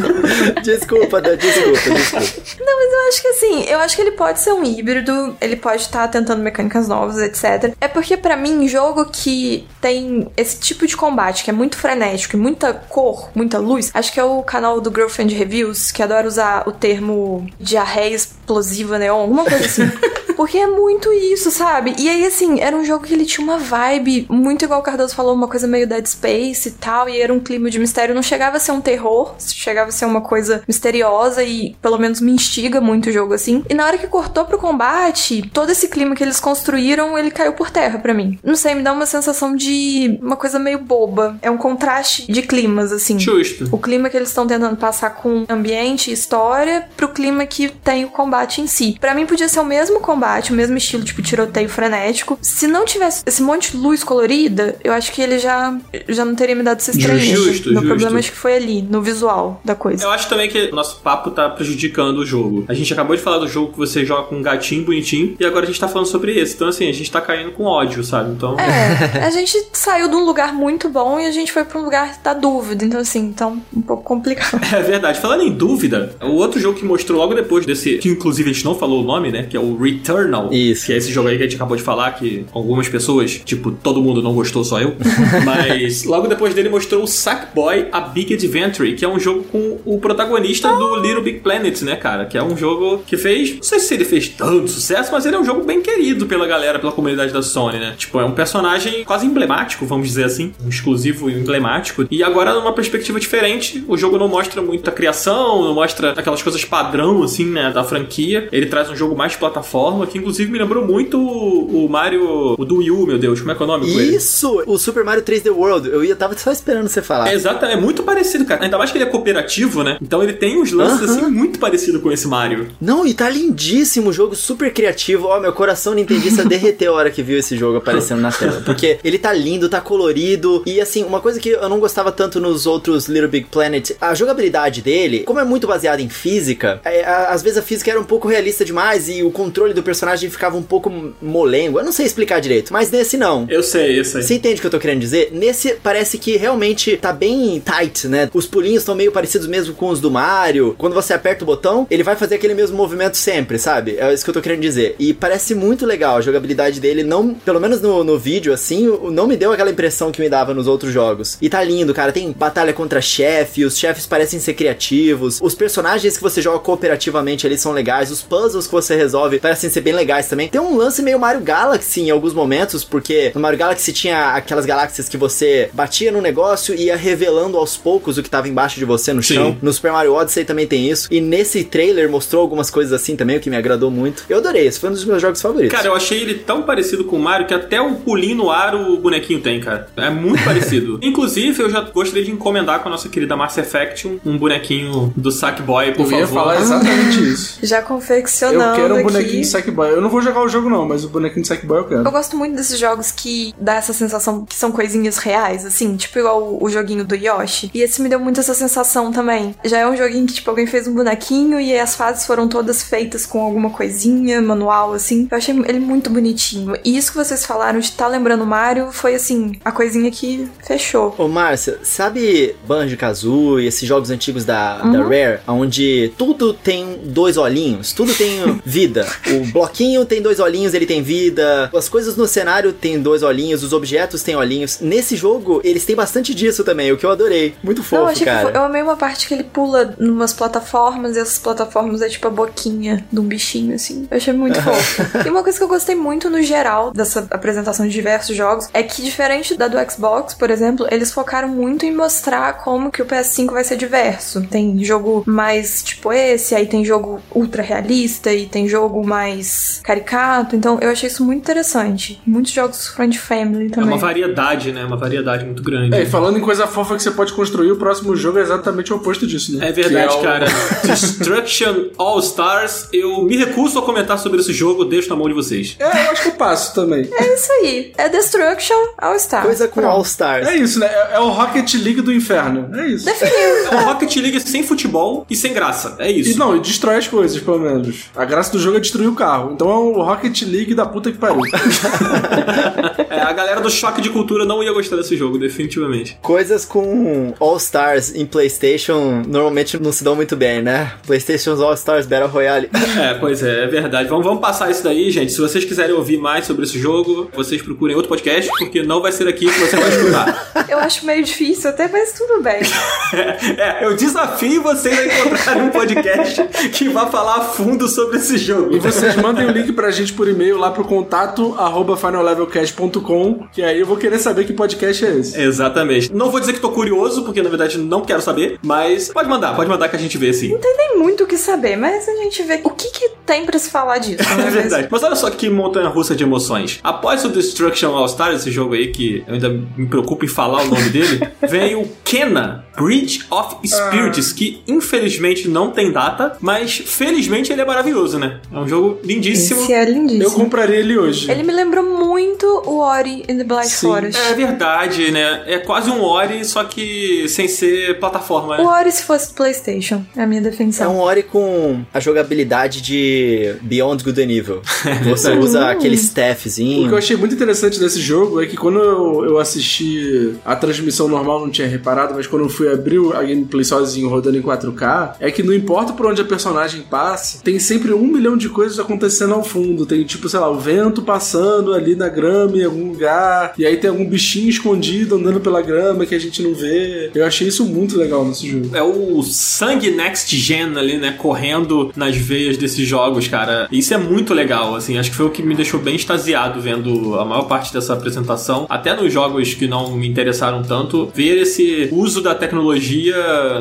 desculpa, desculpa, desculpa. Não, mas eu acho que assim, eu acho que ele pode ser um híbrido, ele pode estar tentando mecânicas novas, etc. É porque pra mim, jogo que tem esse tipo de combate, que é muito frenético e muita cor, muita luz, acho que é o canal do Girlfriend Reviews, que adora usar o termo diarreia explosiva neon, alguma coisa assim. porque é muito isso, sabe? E aí, assim, era um jogo que ele tinha uma vibe muito igual o Cardoso falou, uma coisa meio Dead Space e tal, e era um clima de mistério. Não chegava a ser um terror, chegava a ser uma coisa misteriosa e pelo menos me instiga muito o jogo assim. E na hora que cortou pro combate, todo esse clima que eles construíram, ele caiu por terra para mim. Não sei, me dá uma sensação de uma coisa meio boba. É um contraste de climas, assim. Justo. O clima que eles estão tentando passar com ambiente e história pro clima que tem o combate em si. Para mim podia ser o mesmo combate, o mesmo estilo, tipo tiroteio frenético. Se não tivesse esse monte de luz colorida, eu acho que ele já, já não teria me dado essa estranheza. Justo, Meu justo. problema acho que foi ali, no visual da coisa. Eu acho também que o nosso papo tá prejudicando o jogo. A gente acabou de falar do jogo que você joga com um gatinho bonitinho, e agora a gente tá falando sobre esse. Então, assim, a gente tá caindo com ódio, sabe? Então. É, a gente saiu de um lugar muito bom e a gente foi pra um lugar da dúvida. Então, assim, então, um pouco complicado. É verdade. Falando em dúvida, o outro jogo que mostrou logo depois desse, que inclusive a gente não falou o nome, né? Que é o Returnal. Isso. Que é esse jogo aí que a gente acabou de falar, que algumas pessoas, tipo, todo mundo não gostou, só eu. Mas logo depois dele mostrou o Sackboy A Big Adventure, que é um jogo com o protagonista do Little Big Planet, né, cara? Que é um jogo que fez. Não sei se ele fez tanto sucesso, mas ele é um jogo bem querido pela galera, pela comunidade da Sony, né? Tipo, é um personagem quase emblemático, vamos dizer assim. Um exclusivo emblemático. E agora, numa perspectiva diferente, o jogo não mostra muita criação, não mostra aquelas coisas padrão, assim, né, da franquia. Ele traz um jogo mais de plataforma, que inclusive me lembrou muito o o Mario, o do Wii U, meu Deus, como é que é o nome? Isso! O Super Mario 3D World. Eu ia, tava só esperando você falar. É exato, é muito parecido, cara. Ainda mais que ele é cooperativo, né? Então ele tem uns lances Aham. assim muito parecido com esse Mario. Não, e tá lindíssimo o jogo, super criativo. Ó, meu coração nintendista derreteu a hora que viu esse jogo aparecendo na tela. Porque ele tá lindo, tá colorido. E assim, uma coisa que eu não gostava tanto nos outros Little Big Planet, a jogabilidade dele, como é muito baseada em física, é, a- às vezes a física era um pouco realista demais e o controle do personagem ficava um pouco molengo. Eu não sei explicar direito, mas nesse não. Eu sei, eu sei. Você entende o que eu tô querendo dizer? Nesse parece que realmente tá bem tight, né? Os pulinhos estão meio parecidos mesmo com os do Mario. Quando você aperta o botão, ele vai fazer aquele mesmo movimento sempre, sabe? É isso que eu tô querendo dizer. E parece muito legal a jogabilidade dele, não, pelo menos no, no vídeo, assim, não me deu aquela impressão que me dava nos outros jogos. E tá lindo, cara. Tem batalha contra chefe, os chefes parecem ser criativos. Os personagens que você joga cooperativamente ali são legais. Os puzzles que você resolve parecem ser bem legais também. Tem um lance meio Mario Galaxy em alguns momentos, porque no Mario Galaxy tinha aquelas galáxias que você batia no negócio e ia revelando aos poucos o que tava embaixo de você no Sim. chão. No Super Mario Odyssey também tem isso. E nesse trailer mostrou algumas coisas assim também, o que me agradou muito. Eu adorei, esse foi um dos meus jogos favoritos. Cara, eu achei ele tão parecido com o Mario que até o pulinho no ar o bonequinho tem, cara. É muito parecido. Inclusive, eu já gostaria de encomendar com a nossa querida Mass Effect um, um bonequinho do Sackboy, por Eu favor. ia falar exatamente isso. Já Eu confeccionando quero um aqui. bonequinho de Sackboy. Eu não vou jogar o jogo, não, mas o bonequinho de Sackboy eu quero. Eu gosto muito desses jogos que dá essa sensação que são coisinhas reais, assim, tipo igual o, o joguinho do Yoshi. E esse me deu muito essa sensação também. Já é um joguinho que, tipo, alguém fez um bonequinho e aí as fases foram todas feitas com alguma coisinha, manual, assim. Eu achei ele muito bonitinho. E isso que vocês falaram de estar lembrando o Mario foi, assim, a coisinha que fechou. Ô, Márcia, sabe Banjo-Kazooie, esses jogos antigos da, da Uhum. Rare, onde tudo tem dois olhinhos, tudo tem vida. O bloquinho tem dois olhinhos, ele tem vida. As coisas no cenário têm dois olhinhos, os objetos têm olhinhos. Nesse jogo, eles têm bastante disso também, o que eu adorei. Muito fofo, Não, cara. eu amei uma parte que ele pula numas plataformas e essas plataformas é tipo a boquinha de um bichinho, assim. Eu achei muito fofo. E uma coisa que eu gostei muito no geral dessa apresentação de diversos jogos é que, diferente da do Xbox, por exemplo, eles focaram muito em mostrar como que o PS5 vai ser diverso. Tem jogo mais tipo esse, aí tem jogo ultra realista e tem jogo mais caricato. Então eu achei isso muito interessante. Muitos jogos friend family É também. uma variedade, né? Uma variedade muito grande. É, e falando em coisa fofa que você pode construir, o próximo jogo é exatamente o oposto disso, né? É verdade, é o- cara. Destruction All Stars. Eu me recuso a comentar sobre esse jogo, deixo na mão de vocês. É, eu acho que eu passo também. É isso aí. É Destruction All Star. Coisa com Pronto. All Stars. É isso, né? É, é o Rocket League do inferno. É isso. É um Rocket League sem futebol e sem graça. É E isso. não, e destrói as coisas, pelo menos. A graça do jogo é destruir o carro. Então é o Rocket League da puta que pariu. É, a galera do choque de cultura não ia gostar desse jogo, definitivamente. Coisas com All Stars em PlayStation normalmente não se dão muito bem, né? PlayStation's All Stars Battle Royale. É, pois é, é verdade. Vamos, vamos passar isso daí, gente. Se vocês quiserem ouvir mais sobre esse jogo, vocês procurem outro podcast, porque não vai ser aqui que você vai escutar. Eu acho meio difícil até, mas tudo bem. É, eu desafio vocês a encontrarem um podcast que vá falar a fundo sobre esse jogo. E vocês mandem o link pra gente por e-mail lá pro contato arroba finallevelcast.com, que aí eu vou querer saber que podcast é esse. Exatamente. Não vou dizer que tô curioso, porque na verdade não quero saber, mas pode mandar, pode mandar que a gente vê sim. Não tem nem muito o que saber, mas a gente vê o que, que tem pra se falar disso. não É mesmo? verdade. Mas olha só que montanha russa de emoções. Após o Destruction All Star, esse jogo aí que eu ainda me preocupo em falar o nome dele, vem o Kena Bridge of Spirits, que infelizmente não tem data, mas felizmente ele é maravilhoso, né? É um jogo lindíssimo. Esse é lindíssimo. Eu compraria ele hoje. Ele me lembrou muito o Ori in the Blind Sim. Forest. É verdade, né? É quase um Ori, só que sem ser plataforma, né? O Ori se fosse PlayStation, é a minha É definição. um Ori com a jogabilidade de Beyond Good and Evil. Você usa aquele O que staffzinho. eu achei muito interessante desse jogo é que quando eu, eu assisti a transmissão normal, não tinha reparado, mas quando eu fui abrir a gameplay sozinho rodando em 4K, é que não importa por onde a personagem passe, tem sempre um milhão de coisas acontecendo ao fundo. Tem tipo, sei lá, o vento passando ali na grama em algum lugar, e aí tem algum bichinho escondido andando pela grama que a gente não vê. Eu achei isso muito legal nesse jogo. É o sangue next gen ali, né? Correndo nas veias desses jogos, cara. Isso é muito legal, assim. Acho que foi o que me deixou bem extasiado vendo a maior parte dessa apresentação. Até nos jogos que não me interessaram tanto, ver esse uso da tecnologia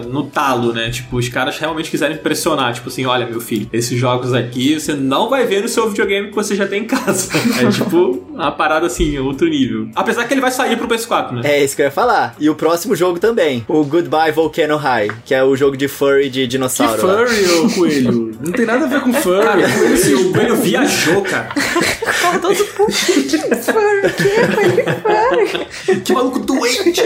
no talo, né? Tipo, os caras realmente quiserem impressionar. Tipo assim, olha, meu filho, esses jogos aqui você não vai ver no seu videogame que você já tem em casa. É tipo uma parada assim, outro nível. Apesar que ele vai sair pro PS4, né? É isso que eu ia falar. E o próximo jogo também. O Goodbye Volcano High, que é o jogo de furry de Que dinossauro. lá. furry, ô coelho? Não tem nada a ver com furry. Cara, o coelho viajou, cara. Todo que furry, que furry. Que maluco doente.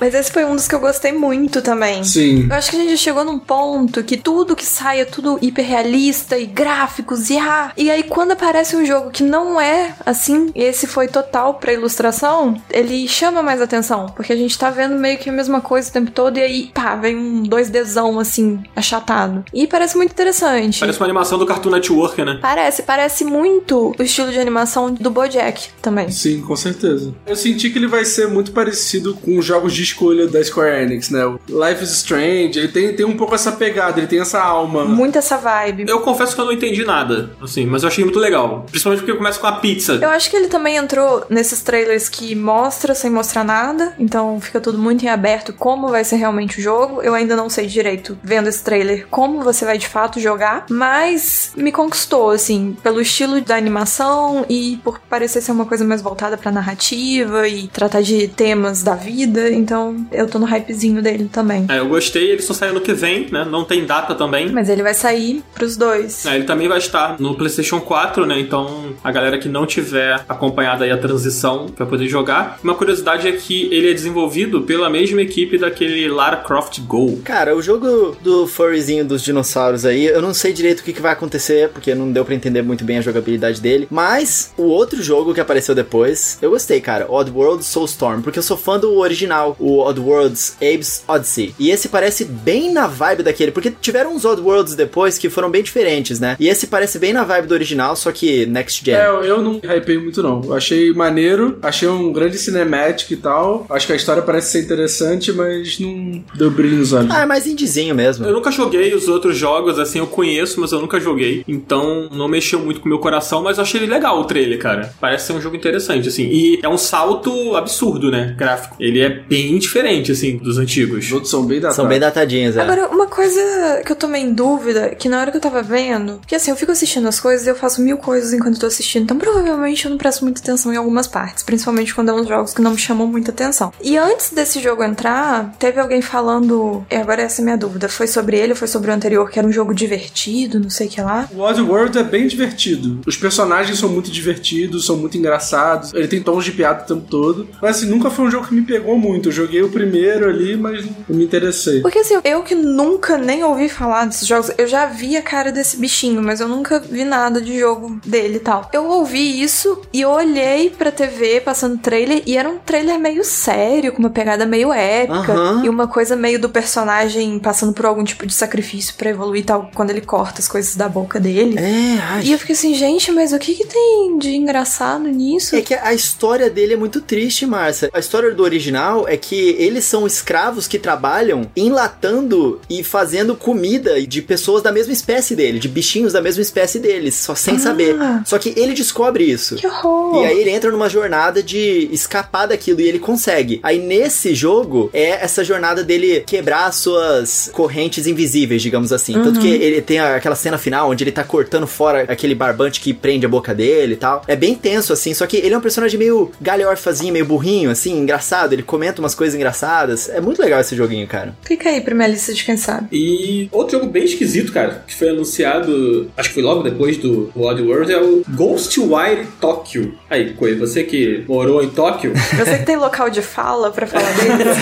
Mas esse foi um dos que eu gostei muito também. Sim. Eu acho que a gente chegou num ponto que tudo que sai é tudo hiperrealista e gráficos e ah. E aí quando aparece um jogo que não é assim, e esse foi total pra ilustração, ele chama mais atenção. Porque a gente tá vendo meio que a mesma coisa o tempo todo e aí, pá, vem um 2Dzão assim, achatado. E parece muito interessante. Parece uma animação do Cartoon Network, né? Parece, parece muito o estilo de animação do Bojack também. Sim, com certeza. Eu senti que ele vai ser muito parecido com os jogos de escolha da Square Enix, né? O Life is Strange, ele tem, tem um pouco essa pegada, ele tem essa alma. Muito essa vibe. Eu confesso que eu não entendi nada, assim, mas eu achei muito legal. Principalmente porque começa com a pizza. Eu acho que ele também entrou nesses trailers que mostra sem mostrar nada, então fica tudo muito em aberto como vai ser realmente o jogo. Eu ainda não sei direito, vendo esse trailer, como você vai de fato jogar, mas me conquistou, assim, pelo estilo da animação e por parecer ser uma coisa mais voltada pra narrativa e tratar de temas da vida, então eu tô no hypezinho dele também. É, eu gostei, ele só sai ano que vem, né? Não tem data também. Mas ele vai sair pros dois. É, ele também vai estar no PlayStation 4, né? Então a galera que não tiver acompanhado aí a transição vai poder jogar. Uma curiosidade é que ele é desenvolvido pela mesma equipe daquele Lara Croft Go. Cara, o jogo do furryzinho dos dinossauros aí, eu não sei direito o que, que vai acontecer, porque não deu pra entender muito bem a jogabilidade dele. Mas o outro jogo que apareceu depois, eu gostei, cara. Oddworld Soulstorm, porque eu sou fã do original, o Oddworld's Abe's Odyssey. E esse parece bem na vibe daquele, porque tiveram uns Oddworlds depois que foram bem diferentes, né? E esse parece bem na vibe do original, só que next gen. É, eu- não hypei muito não. Eu achei maneiro, achei um grande cinematic e tal. Acho que a história parece ser interessante, mas não deu brilho nos olhos. Ah, é mais indizinho mesmo. Eu nunca joguei os outros jogos, assim, eu conheço, mas eu nunca joguei. Então não mexeu muito com o meu coração, mas eu achei ele legal o trailer, cara. Parece ser um jogo interessante, assim. E é um salto absurdo, né? Gráfico. Ele é bem diferente, assim, dos antigos. Os outros são bem datados. São bem datadinhos, é. Agora, uma coisa que eu tomei em dúvida, que na hora que eu tava vendo, porque assim, eu fico assistindo as coisas e eu faço mil coisas enquanto eu tô assistindo, então provavelmente eu não presto muita atenção em algumas partes, principalmente quando é uns jogos que não me chamam muita atenção. E antes desse jogo entrar, teve alguém falando, e agora essa é a minha dúvida, foi sobre ele ou foi sobre o anterior, que era um jogo divertido, não sei o que lá? O Oddworld é bem divertido. Os personagens são muito divertidos, são muito engraçados. Ele tem tons de piada o tempo todo. Mas assim, nunca foi um jogo que me pegou muito. Eu joguei o primeiro ali, mas não me interessei. Porque assim, eu que nunca nem ouvi falar desses jogos, eu já vi a cara desse bichinho, mas eu nunca vi nada de jogo dele e tal. Eu ouvi isso e olhei pra TV passando trailer e era um trailer meio sério, com uma pegada meio épica Aham. e uma coisa meio do personagem passando por algum tipo de sacrifício pra evoluir e tal, quando ele corta as coisas da boca dele. É, ai. E eu fiquei assim, gente, mas o que que, que tem de engraçado nisso? É que a história dele é muito triste, Márcia. A história do original é que eles são escravos que trabalham enlatando e fazendo comida de pessoas da mesma espécie dele, de bichinhos da mesma espécie deles, só sem Ah. saber. Só que ele descobre isso. Que horror! E aí ele entra numa jornada de escapar daquilo e ele consegue. Aí nesse jogo é essa jornada dele quebrar as suas correntes invisíveis, digamos assim. Tanto que ele tem aquela cena final onde ele tá cortando fora aquele barbante que prende a boca dele e tal. É bem tenso assim, só que ele é um personagem meio galhorfazinho, meio burrinho assim, engraçado, ele comenta umas coisas engraçadas. É muito legal esse joguinho, cara. Clica aí pra minha lista de quem sabe. E outro jogo bem esquisito, cara, que foi anunciado, acho que foi logo depois do Odd World, é o Ghostwire Tokyo. Aí, Coelho, você que morou em Tóquio, Você que tem local de fala pra falar deles,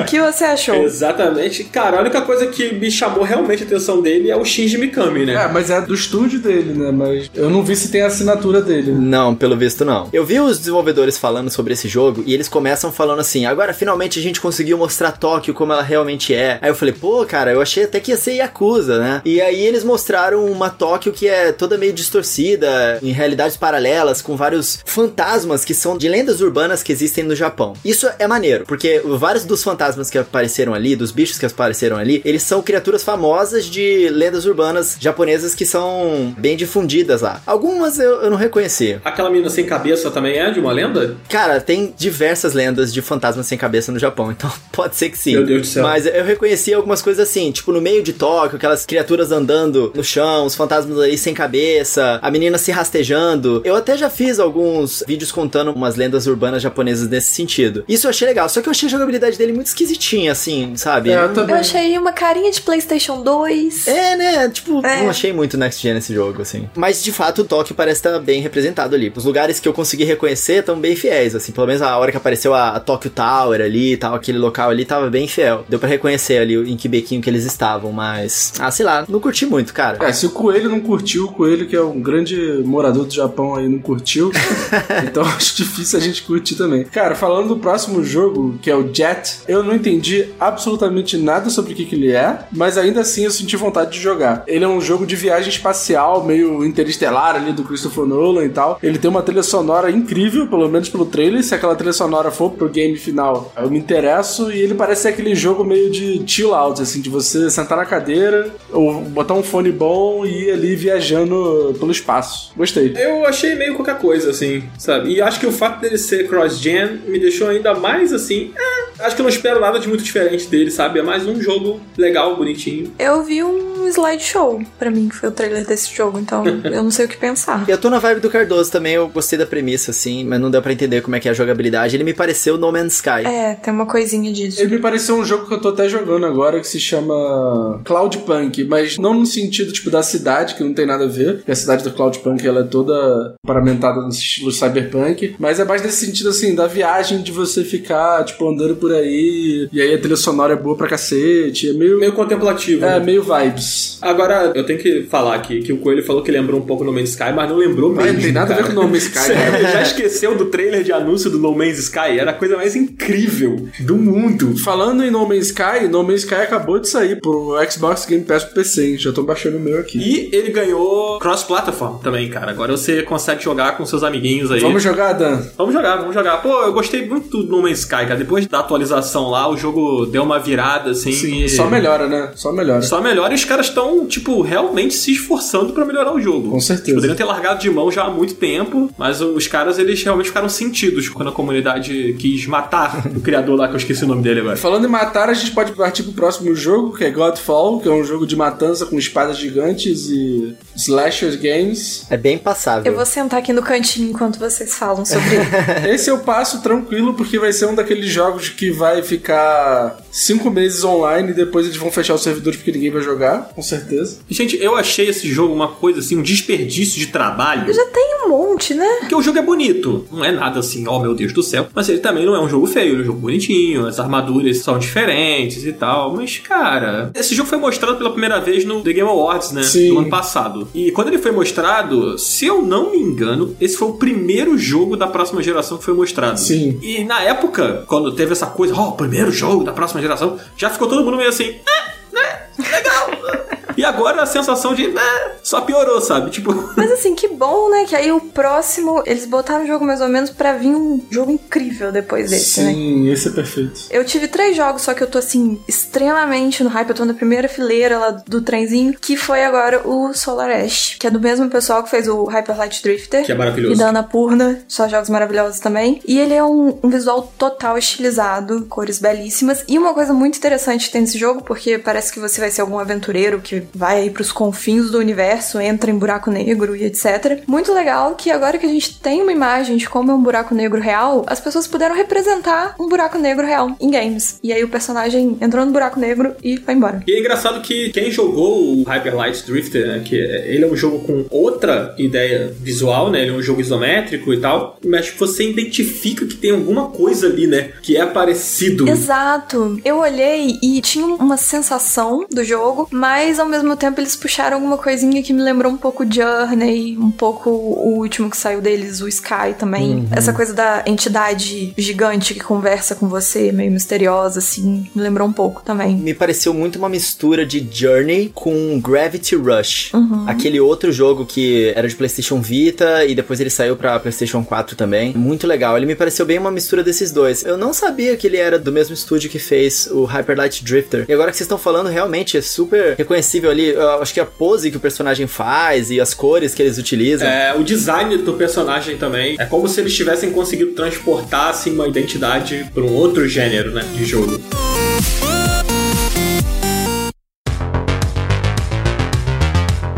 o que você achou? exatamente. Cara, a única coisa que me chamou realmente a atenção dele é o Shinji Mikami, né? É, mas é do estúdio dele, né? Mas eu não vi se tem a assinatura dele. Não, pelo visto não. Eu vi os desenvolvedores falando sobre esse jogo e eles começam falando assim: agora finalmente a gente conseguiu mostrar Tóquio como ela realmente é. Aí eu falei, pô, cara, eu achei até que ia ser Yakuza, né? E aí eles mostraram uma Tóquio que é toda meio distorcida, em realidades paralelas, com vários fantasmas que são de lendas urbanas que existem no Japão. Isso é maneiro, porque vários dos fantasmas que apareceram ali, dos bichos que apareceram ali, eles são criaturas famosas de lendas urbanas japonesas que são bem difundidas lá. Algumas eu, eu não reconhecia. Aquela menina sem cabeça também é de uma lenda? Cara, tem diversas lendas de fantasmas sem cabeça no Japão, então pode ser que sim. Meu Deus do céu. Mas eu reconheci algumas coisas assim, tipo no meio de Tóquio, aquelas criaturas andando no chão, os fantasmas ali sem cabeça, a menina se rastejando. Eu até já fiz alguns vídeos contando umas lendas urbanas japonesas nesse sentido. Isso eu achei legal, só que eu achei a jogabilidade dele muito esquisitinha, assim, sabe? É, eu também. Eu achei uma carinha de PlayStation 2. É, né? Tipo, É. não achei muito Next Gen esse jogo, assim. Mas, de fato, o Tóquio parece estar bem representado ali. Os lugares que eu consegui reconhecer estão bem fiéis, assim. Pelo menos a hora que apareceu a, a Tokyo Tower ali e tal, aquele local ali tava bem fiel. Deu pra reconhecer ali em que bequinho que eles estavam, mas... Ah, sei lá, não curti muito, cara. É, se o Coelho não curtiu, o Coelho, que é um grande morador do Japão aí, não curtiu. então acho difícil a gente curtir também. Cara, falando do próximo jogo, que é o Jet, eu não entendi absolutamente nada sobre o que, que ele é, mas ainda assim eu senti vontade de jogar. Ele é um jogo de viagem espacial, meio interestelar ali do Christopher Nolan e tal. Ele tem uma trilha sonora incrível, pelo menos pelo trailer. Se aquela trilha sonora for pro game final, eu me interesso. E ele parece ser aquele jogo meio de chill out, assim, de você sentar na cadeira ou botar um fone bom e ir ali viajando pelo espaço. Gostei. Eu achei meio qualquer coisa, assim, sabe? E acho que o fato dele ser cross-gen me deixou ainda mais assim. É, acho que eu não espero nada de muito diferente dele, sabe? É mais um jogo legal, bonitinho. Eu vi um slideshow pra mim, que foi o trailer desse jogo, então eu não sei o que pensar. Eu tô na vibe do Cardoso também, eu gostei da premissa, assim, mas não deu pra entender como é que é a jogabilidade. Ele me pareceu No Man's Sky. É, tem uma coisinha disso. Ele me pareceu um jogo que eu tô até jogando agora que se chama Cloudpunk, mas não no sentido tipo da cidade, que não tem nada a ver, porque a cidade do Cloudpunk ela é toda paramentada no estilo cyberpunk, mas é mais nesse sentido assim, da viagem de você ficar tipo andando por aí, e aí a trilha sonora é boa pra cacete, é meio Meio contemplativo. é né? meio vibes. Agora, eu tenho que falar aqui que o Coelho falou que lembrou um pouco No Man's Sky, mas não lembrou Mas mesmo. não tem nada a ver cara. com o nome Sky, Sério, cara. já esqueceu do trailer de anúncio do No Man's Sky? Era a coisa mais incrível do mundo. Falando em No Man's Sky, No Man's Sky acabou de sair pro Xbox Game Pass pro PC, já tô baixando o meu aqui. E ele ganhou cross-platform também, cara. Agora você consegue jogar com seus amiguinhos aí. Vamos jogar, Dan? Vamos jogar, vamos jogar. Pô, eu gostei muito do No Man's Sky, cara. Depois da atualização lá, o jogo deu uma virada, assim. Sim, e- só melhora, né? Só melhora. Só melhora e os caras estão, tipo, realmente se esforçando pra melhorar o jogo. Com certeza. Eles poderiam ter largado de mão já há muito tempo, mas os caras, eles realmente ficaram sentidos quando a comunidade quis matar o criador lá, que eu esqueci o nome dele agora. Falando em matar, a gente pode partir pro próximo jogo, que é Godfall, que é um jogo de matança com espadas gigantes e slashers games. É bem passável. Eu vou sentar aqui no cantinho enquanto vocês falam sobre ele. Esse eu passo tranquilo, porque vai ser um daqueles jogos que vai ficar cinco meses online e depois eles vão fechar os servidores porque ninguém vai jogar, com certeza. E, gente, eu achei esse jogo uma coisa assim, um desperdício de trabalho. Já tem um monte, né? Porque o jogo é bonito. Não é nada assim, oh meu Deus do céu. Mas ele também não é um jogo feio, ele é um jogo bonitinho. As armaduras são diferentes e tal. Mas, cara, esse jogo foi mostrado pela primeira vez no The Game Awards, né? Sim. No ano passado. E quando ele foi mostrado, se eu não me engano, esse foi o primeiro jogo da próxima geração que foi mostrado. Sim. E na época, quando teve essa coisa, ó, o primeiro jogo da próxima geração, já ficou todo mundo meio assim, é, né? Legal. E agora a sensação de, é, só piorou, sabe? Tipo. Mas assim, que bom, né? Que aí o próximo, eles botaram o jogo mais ou menos pra vir um jogo incrível depois desse, né? Sim, esse é perfeito. Eu tive três jogos, só que eu tô assim, extremamente no hype. Eu tô na primeira fileira lá do trenzinho, que foi agora o Solar Ash, que é do mesmo pessoal que fez o Hyper Light Drifter. Que é maravilhoso. E da Annapurna, só jogos maravilhosos também. E ele é um, um visual total estilizado, cores belíssimas. E uma coisa muito interessante que tem nesse jogo, porque parece que você vai ser algum aventureiro que vai aí pros confins do universo, entra em buraco negro e etc. Muito legal que agora que a gente tem uma imagem de como é um buraco negro real, as pessoas puderam representar um buraco negro real em games. E aí o personagem entrou no buraco negro e foi embora. E é engraçado que quem jogou o Hyper Light Drifter, né, que ele é um jogo com outra ideia visual, né? Ele é um jogo isométrico e tal, mas você identifica que tem alguma coisa ali, né? Que é parecido. Exato. Eu olhei e tinha uma sensação do jogo, mas ao mesmo tempo eles puxaram alguma coisinha que me lembrou um pouco Journey, um pouco o último que saiu deles, o Sky também. Uhum. Essa coisa da entidade gigante que conversa com você, meio misteriosa, assim, me lembrou um pouco também. Me pareceu muito uma mistura de Journey com Gravity Rush. Uhum. Aquele outro jogo que era de PlayStation Vita e depois ele saiu pra PlayStation 4 também. Muito legal. Ele me pareceu bem uma mistura desses dois. Eu não sabia que ele era do mesmo estúdio que fez o Hyper Light Drifter. E agora que vocês estão falando, realmente é super reconhecível ali. Eu acho que a pose que o personagem faz e as cores que eles utilizam. É, o design do personagem também. É como se eles tivessem conseguido transportar assim, uma identidade para um outro gênero né, de jogo.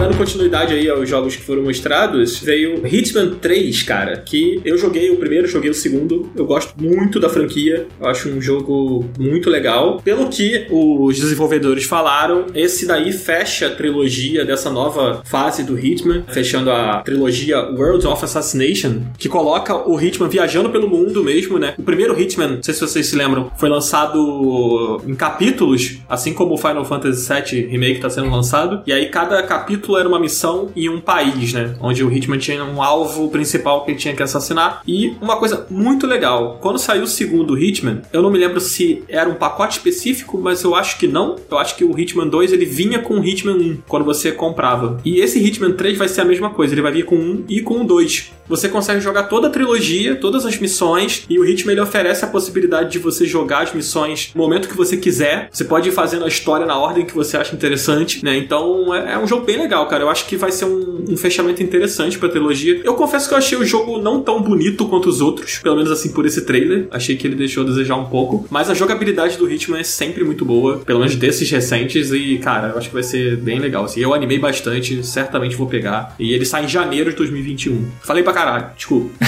Dando continuidade aí aos jogos que foram mostrados, veio Hitman 3, cara, que eu joguei o primeiro, joguei o segundo. Eu gosto muito da franquia, eu acho um jogo muito legal. Pelo que os desenvolvedores falaram, esse daí fecha a trilogia dessa nova fase do Hitman, fechando a trilogia World of Assassination, que coloca o Hitman viajando pelo mundo mesmo, né? O primeiro Hitman, não sei se vocês se lembram, foi lançado em capítulos, assim como o Final Fantasy VII Remake está sendo lançado, e aí cada capítulo era uma missão em um país, né? Onde o Hitman tinha um alvo principal que ele tinha que assassinar. E uma coisa muito legal, quando saiu o segundo Hitman, eu não me lembro se era um pacote específico, mas eu acho que não. Eu acho que o Hitman 2 ele vinha com o Hitman 1 quando você comprava. E esse Hitman 3 vai ser a mesma coisa, ele vai vir com um e com o 2. Você consegue jogar toda a trilogia, todas as missões, e o Hitman ele oferece a possibilidade de você jogar as missões no momento que você quiser. Você pode ir fazendo a história na ordem que você acha interessante, né? Então é, é um jogo bem legal, cara. Eu acho que vai ser um, um fechamento interessante pra trilogia. Eu confesso que eu achei o jogo não tão bonito quanto os outros, pelo menos assim por esse trailer. Achei que ele deixou a desejar um pouco. Mas a jogabilidade do Hitman é sempre muito boa, pelo menos desses recentes, e cara, eu acho que vai ser bem legal. Assim, eu animei bastante, certamente vou pegar. E ele sai em janeiro de 2021. Falei pra caralho, desculpa.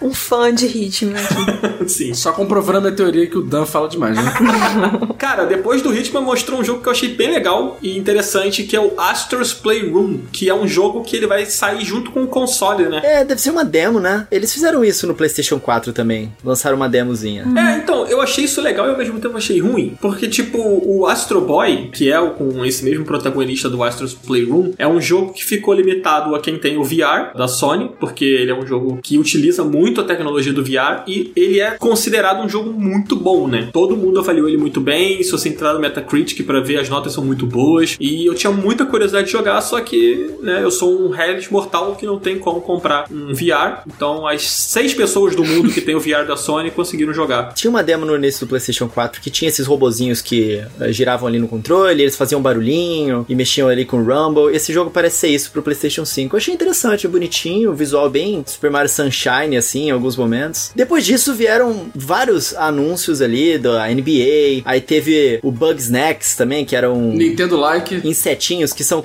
Um fã de Hitman aqui. Sim. Só comprovando a teoria que o Dan fala demais, né? Cara, depois do Hitman mostrou um jogo que eu achei bem legal e interessante, que é o Astro's Playroom, que é um jogo que ele vai sair junto com o console, né? É, deve ser uma demo, né? Eles fizeram isso no PlayStation 4 também. Lançaram uma demozinha. É, então, eu achei isso legal e ao mesmo tempo achei ruim. Porque, tipo, o Astro Boy, que é o com esse mesmo protagonista do Astro's Playroom, é um jogo que ficou limitado a quem tem o VR da Sony, porque ele é um jogo que utiliza muito a tecnologia do VR e ele é considerado um jogo muito bom, né? Todo mundo avaliou ele muito bem. Se você entrar no Metacritic pra ver, as notas são muito boas. E eu tinha muita curiosidade de jogar, só que, né, eu sou um hellish mortal que não tem como comprar um VR. Então, as seis pessoas do mundo que tem o VR da Sony conseguiram jogar. Tinha uma demo no início do PlayStation 4 que tinha esses robozinhos que eh, giravam ali no controle, eles faziam barulhinho e mexiam ali com o Rumble. Esse jogo parece ser isso pro PlayStation 5. Eu achei interessante, bonitinho, o visual bem Super Mario Sunshine, assim, em alguns momentos. Depois disso vieram vários anúncios ali da NBA. Aí teve o Bugs Next também, que era um. Nintendo Like. Insetinhos que são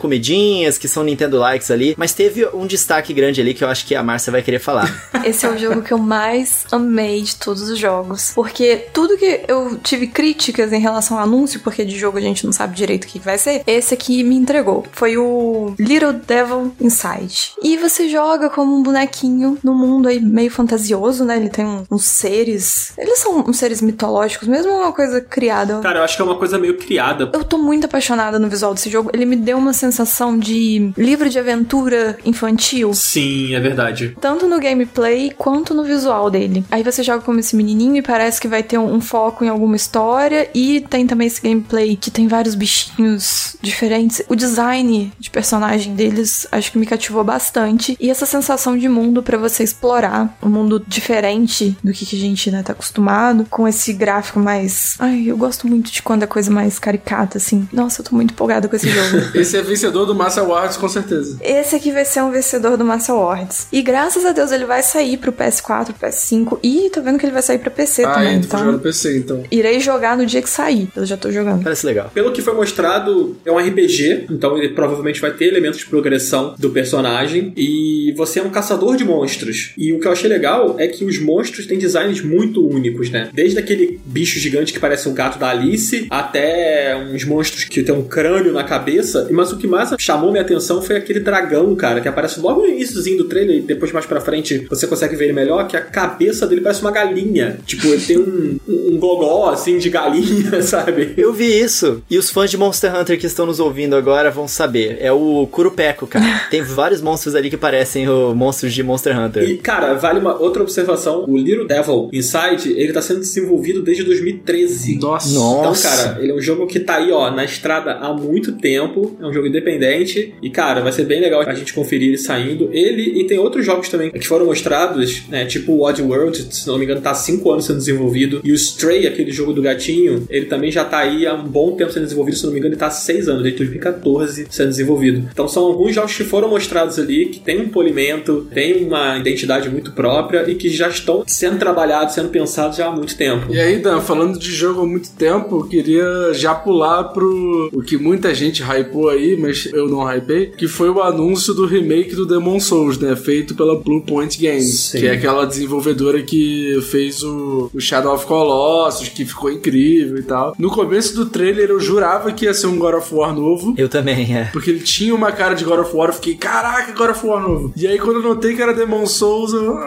que são Nintendo Likes ali. Mas teve um destaque grande ali que eu acho que a Márcia vai querer falar. Esse é o jogo que eu mais amei de todos os jogos. Porque tudo que eu tive críticas em relação ao anúncio, porque de jogo a gente não sabe direito o que vai ser, esse aqui me entregou. Foi o Little Devil Inside. E você joga como um bonequinho no mundo aí meio fantasioso, né? Ele tem um- uns seres. Eles são uns seres mitológicos, mesmo uma coisa criada. Cara, eu acho que é uma coisa meio criada. Eu tô muito apaixonada no visual desse jogo. Ele me deu uma sensação de livro de aventura infantil. Sim, é verdade. Tanto no gameplay quanto no visual dele. Aí você joga como esse menininho e parece que vai ter um, um foco em alguma história. E tem também esse gameplay que tem vários bichinhos diferentes. O design de personagem deles acho que me cativou bastante. E essa sensação de mundo para você explorar. Um mundo diferente do que, que a gente né, tá acostumado. Com esse gráfico mais. Ai, eu gosto muito de quando é coisa mais caricata, assim. Nossa, eu tô muito empolgada com esse jogo. Esse é vencedor do Massa Awards, com certeza. Esse aqui vai ser um vencedor do Massa Awards. E graças a Deus ele vai sair pro PS4, PS5 e tô vendo que ele vai sair pra PC ah, também. ainda Então, jogar no PC, então. irei jogar no dia que sair. Eu já tô jogando. Parece legal. Pelo que foi mostrado, é um RPG, então ele provavelmente vai ter elementos de progressão do personagem. E você é um caçador de monstros. E o que eu achei legal é que os monstros têm designs muito únicos, né? Desde aquele bicho gigante que parece um gato da Alice, até uns monstros que tem um crânio na cabeça. Mas o que mais chamou minha atenção foi aquele dragão, cara, que aparece logo no iníciozinho do trailer e depois mais pra frente você consegue ver ele melhor, que a cabeça dele parece uma galinha. Tipo, ele tem um, um gogó, assim, de galinha, sabe? Eu vi isso. E os fãs de Monster Hunter que estão nos ouvindo agora vão saber. É o Curupeco, cara. Tem vários monstros ali que parecem o monstros de Monster Hunter. E, cara, vale uma outra observação. O Little Devil Inside, ele tá sendo desenvolvido desde 2013. Nossa. Então, Nossa. cara, ele é um jogo que tá aí, ó, na estrada há muito tempo. É um jogo independente. E, cara, vai ser bem legal a gente conferir ele saindo. Ele e tem outros jogos também que foram mostrados, né? Tipo o Odd World, se não me engano, tá há 5 anos sendo desenvolvido. E o Stray, aquele jogo do gatinho, ele também já tá aí há um bom tempo sendo desenvolvido. Se não me engano, ele tá há 6 anos, desde 2014 sendo desenvolvido. Então são alguns jogos que foram mostrados ali, que tem um polimento, tem uma identidade muito própria e que já estão sendo trabalhados, sendo pensados já há muito tempo. E aí, Dan, falando de jogo há muito tempo, eu queria já pular pro o que muita gente hypou aí, mas eu não hypei, que foi o anúncio do remake do Demon Souls, né? Feito pela Blue Point Games, Sim. que é aquela desenvolvedora que fez o, o Shadow of Colossus, que ficou incrível e tal. No começo do trailer eu jurava que ia ser um God of War novo. Eu também, é. Porque ele tinha uma cara de God of War, eu fiquei, caraca, God of War novo. E aí quando eu notei que era Demon Souls, eu.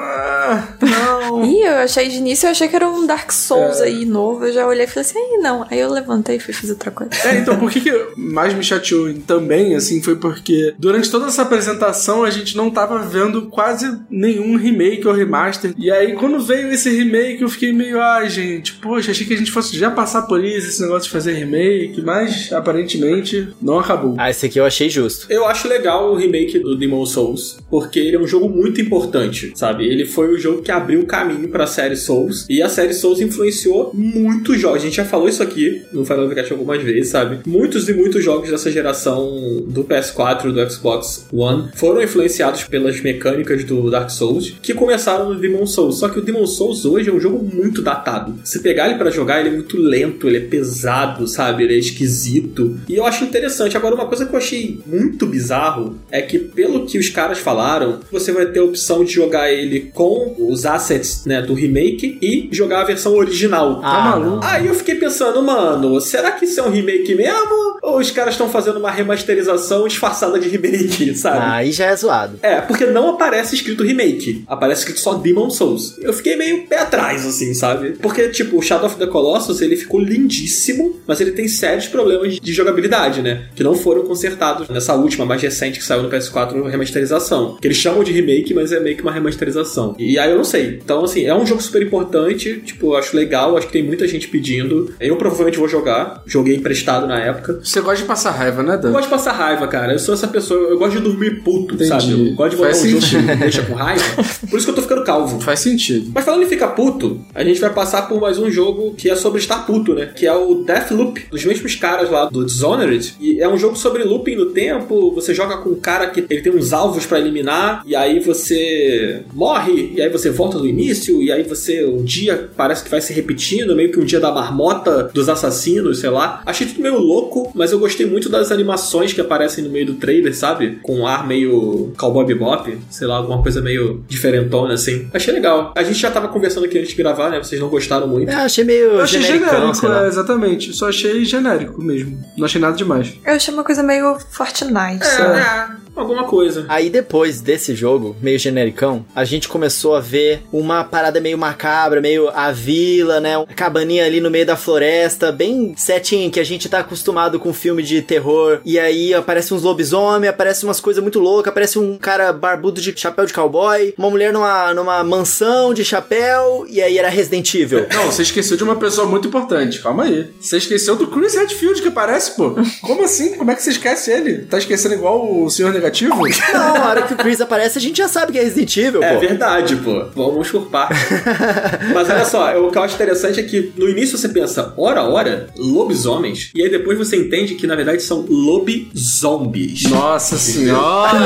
Ah, não. Ih, eu achei de início, eu achei que era um Dark Souls aí novo. Eu já olhei e falei assim, aí não. Aí eu levantei e fui fazer outra coisa. É, então, por que, que mais me chateou também, assim, foi porque durante toda essa apresentação a gente não tava vendo quase nenhum remake ou remaster. E aí, quando veio esse remake, eu fiquei meio, ai, gente, poxa, achei que a gente fosse já passar por isso, esse negócio de fazer remake, mas aparentemente não acabou. Ah, esse aqui eu achei justo. Eu acho legal o remake do Demon Souls, porque ele é um jogo muito importante, sabe? Ele foi o jogo que abriu o caminho pra série Souls, e a série Souls influenciou muitos jogos. A gente já falou isso aqui no Final Fantasy algumas vezes, sabe? Muitos e muitos jogos dessa geração do PS4 e do Xbox One foram influenciados pelas mecânicas do Dark Souls, que começaram no Demon Souls. Só que o Demon Souls hoje é um jogo muito datado. Se pegar ele pra jogar, ele é muito lento, ele é pesado, sabe? Ele é esquisito. E eu acho interessante. Agora, uma coisa que eu achei muito bizarro é que, pelo que os caras falaram, você vai ter a opção de jogar ele com os assets né, do remake e jogar a versão original. Ah, maluco? Aí eu fiquei pensando, mano, será que isso é um remake mesmo? Ou os caras estão fazendo uma remasterização disfarçada de remake, sabe? Ah, aí já é zoado. É, porque não aparece escrito remake. Aparece escrito só Demon Souls. Eu fiquei meio pé atrás, assim, sabe? Porque, tipo, o Shadow of the Colossus, ele ficou lindíssimo, mas ele tem sérios problemas de jogabilidade, né? Que não foram consertados nessa última, mais recente, que saiu no PS4, remasterização. Que eles chamam de remake, mas é meio que uma remasterização. E aí eu não sei. Então, assim, é um jogo super importante, tipo, eu acho legal, acho que tem muita gente pedindo. Eu provavelmente vou jogar. Joguei emprestado na época. Você gosta de passar raiva, né, Eu Dan? gosto de passar raiva, cara. Eu sou essa pessoa, eu gosto de dormir puto, Entendi. sabe? Eu gosto de botar Faz um jogo que sentido. me deixa com raiva. Por isso que eu tô ficando calvo. Faz sentido. Mas falando em ficar puto, a gente vai passar por mais um jogo que é sobre estar puto, né? Que é o Deathloop, dos mesmos caras lá do Dishonored. E é um jogo sobre looping no tempo. Você joga com um cara que ele tem uns alvos pra eliminar, e aí você morre, e aí você volta do início, e aí você, um dia parece que vai se repetindo, meio que um dia da marmota dos assassinos, sei lá. Achei tudo meio louco, mas eu gostei muito das animações que aparecem no meio do trailer, sabe? Com um ar meio cowboy bebop, sei lá, alguma coisa meio diferentona, assim. Achei legal. A gente já tava conversando aqui antes de gravar, né? Vocês não gostaram muito. É, achei meio Eu achei genérico, é, exatamente. Só achei genérico mesmo. Não achei nada demais. Eu achei uma coisa meio Fortnite. É, é. Alguma coisa. Aí depois desse jogo, meio genericão, a gente começou a ver uma parada meio macabra, meio a vila, né? Uma cabaninha ali no meio da floresta, bem setting que a gente tá acostumado com filme de terror. E aí aparece uns lobisomem, aparece umas coisas muito loucas, aparece um cara barbudo de chapéu de cowboy, uma mulher numa, numa mansão de chapéu, e aí era Resident Evil. Não, você esqueceu de uma pessoa muito importante. Calma aí. Você esqueceu do Chris Redfield que aparece, pô. Como assim? Como é que você esquece ele? Tá esquecendo igual o Senhor Negativo? Não, a hora que o Chris aparece, a gente já sabe que é Resident Evil, É pô. verdade, pô. Vamos por parte. Mas olha só, o que eu acho interessante é que no início você pensa, ora, ora, lobisomens. E aí depois você entende que na verdade são lobisombies. Nossa senhora!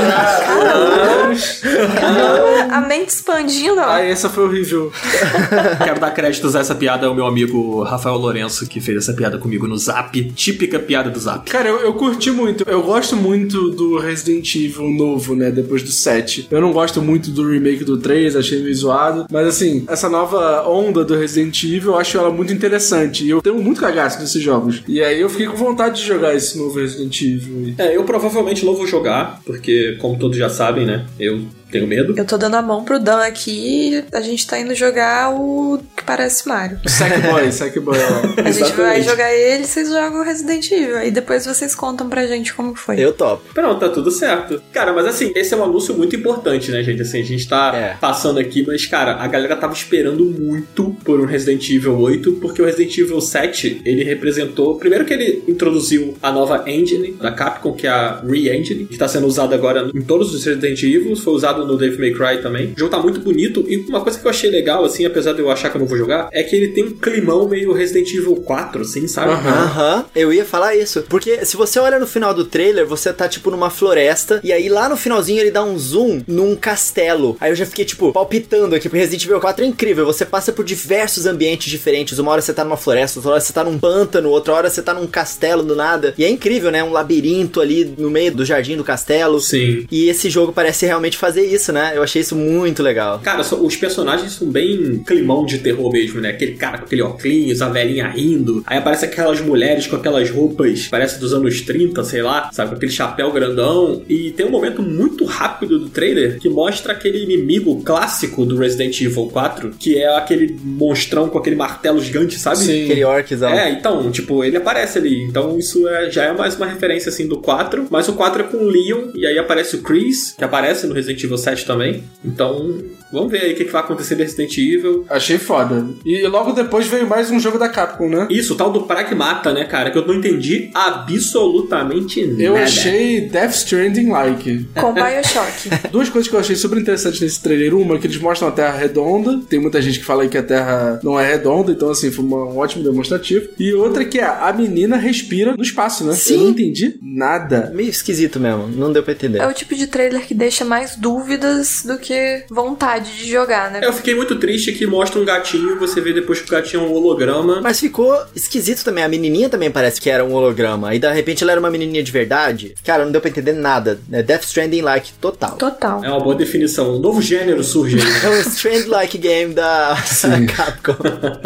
A mente expandindo, ó. ah, essa foi horrível. Quero dar créditos a essa piada ao meu amigo Rafael Lourenço, que fez essa piada comigo no Zap. Típica piada do Zap. Cara, eu, eu curti muito. Eu gosto muito do Resident Evil novo, né? Depois do 7. Eu não gosto muito do remake do 3, achei meio zoado. Mas assim, essa nova onda do Resident Evil, eu acho ela muito interessante. E eu tenho muito cagaço desses jogos. E aí eu fiquei com vontade de jogar esse novo Resident Evil. É, eu provavelmente não vou jogar, porque, como todos já sabem, né? Eu tenho medo. Eu tô dando a mão pro Dan aqui. A gente tá indo jogar o que parece Mario. Sackboy, Sackboy. A gente vai jogar ele, vocês jogam o Resident Evil. E depois vocês contam pra gente como foi. Eu topo. Pronto, tá tudo certo. Cara, mas assim, esse é um anúncio muito importante, né, gente? Assim, a gente tá É. passando aqui, mas, cara, a galera tava esperando muito por um Resident Evil 8, porque o Resident Evil 7, ele representou. Primeiro que ele introduziu a nova engine da Capcom, que é a Re-Engine, que tá sendo usada agora em todos os Resident Evil, foi usado no Devil May Cry também. O jogo tá muito bonito, e uma coisa que eu achei legal, assim, apesar de eu achar que eu não vou jogar, é que ele tem um climão meio Resident Evil 4, assim, sabe? Aham. Aham, eu ia falar isso. Porque se você olha no final do trailer, você tá tipo numa floresta, e aí lá no finalzinho ele dá um zoom num castelo. Aí eu já fiquei tipo palpitando aqui, porque Resident Evil 4 é incrível. Você passa por diversos ambientes diferentes. Uma hora você tá numa floresta, outra hora você tá num pântano, outra hora você tá num castelo do nada. E é incrível, né? Um labirinto ali no meio do jardim do castelo. Sim. E esse jogo parece realmente fazer isso, né? Eu achei isso muito legal. Cara, os personagens são bem climão de terror mesmo, né? Aquele cara com aquele óculos, a velhinha rindo. Aí aparece aquelas mulheres com aquelas roupas, parece dos anos 30, sei lá, sabe? Com aquele chapéu grandão. E tem um momento muito rápido do trailer que mostra aquele inimigo clássico do Resident Evil 4, que é aquele monstrão com aquele martelo gigante, sabe? Sim. Aquele orczão. É, então, tipo, ele aparece ali. Então isso é, já é mais uma referência, assim, do 4. Mas o 4 é com o Leon, e aí aparece o Chris, que aparece no Resident Evil 7 também. Então, vamos ver aí o que, que vai acontecer no Resident Evil. Achei foda. E logo depois veio mais um jogo da Capcom, né? Isso, o tal do Pragmata, né, cara? Que eu não entendi absolutamente nada. Eu achei Death Stranding like. Com Bioshock. Duas coisas que eu achei super interessantes nesse trailer. Uma, que eles mostram a Terra redonda. Tem muita gente que fala aí que a Terra não é redonda, então assim, foi uma- um ótimo demonstrativo. E outra que é, a menina respira no espaço, né? Sim. Eu não entendi nada. Meio esquisito mesmo, não deu pra entender. É o tipo de trailer que deixa mais dúvidas do que vontade de jogar, né? Eu fiquei muito triste que mostra um gatinho, você vê depois que o gatinho é um holograma. Mas ficou esquisito também. A menininha também parece que era um holograma. E de repente ela era uma menininha de verdade. Cara, não deu pra entender nada. É Death Stranding like total. Total. É uma boa definição. Um novo gênero surge aí. É um Strand like game da Capcom.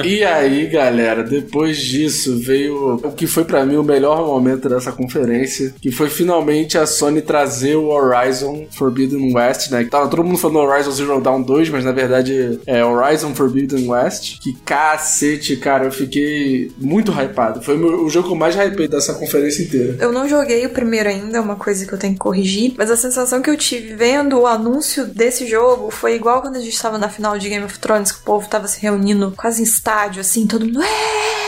E aí, galera, depois disso veio o que foi pra mim o melhor momento dessa conferência, que foi finalmente a Sony trazer o Horizon Forbidden West, né? Tava todo mundo falando Horizon Zero Dawn 2, mas na verdade é Horizon Forbidden West. Que cacete, cara, eu fiquei muito hypado. Foi o jogo que eu mais hypei dessa conferência inteira. Eu não joguei o primeiro ainda, é uma coisa que eu tenho que corrigir, mas a sensação que eu tive vendo o anúncio desse jogo foi igual quando a gente tava na final de Game of Thrones, que o povo tava se reunindo quase em estádio, assim, todo mundo.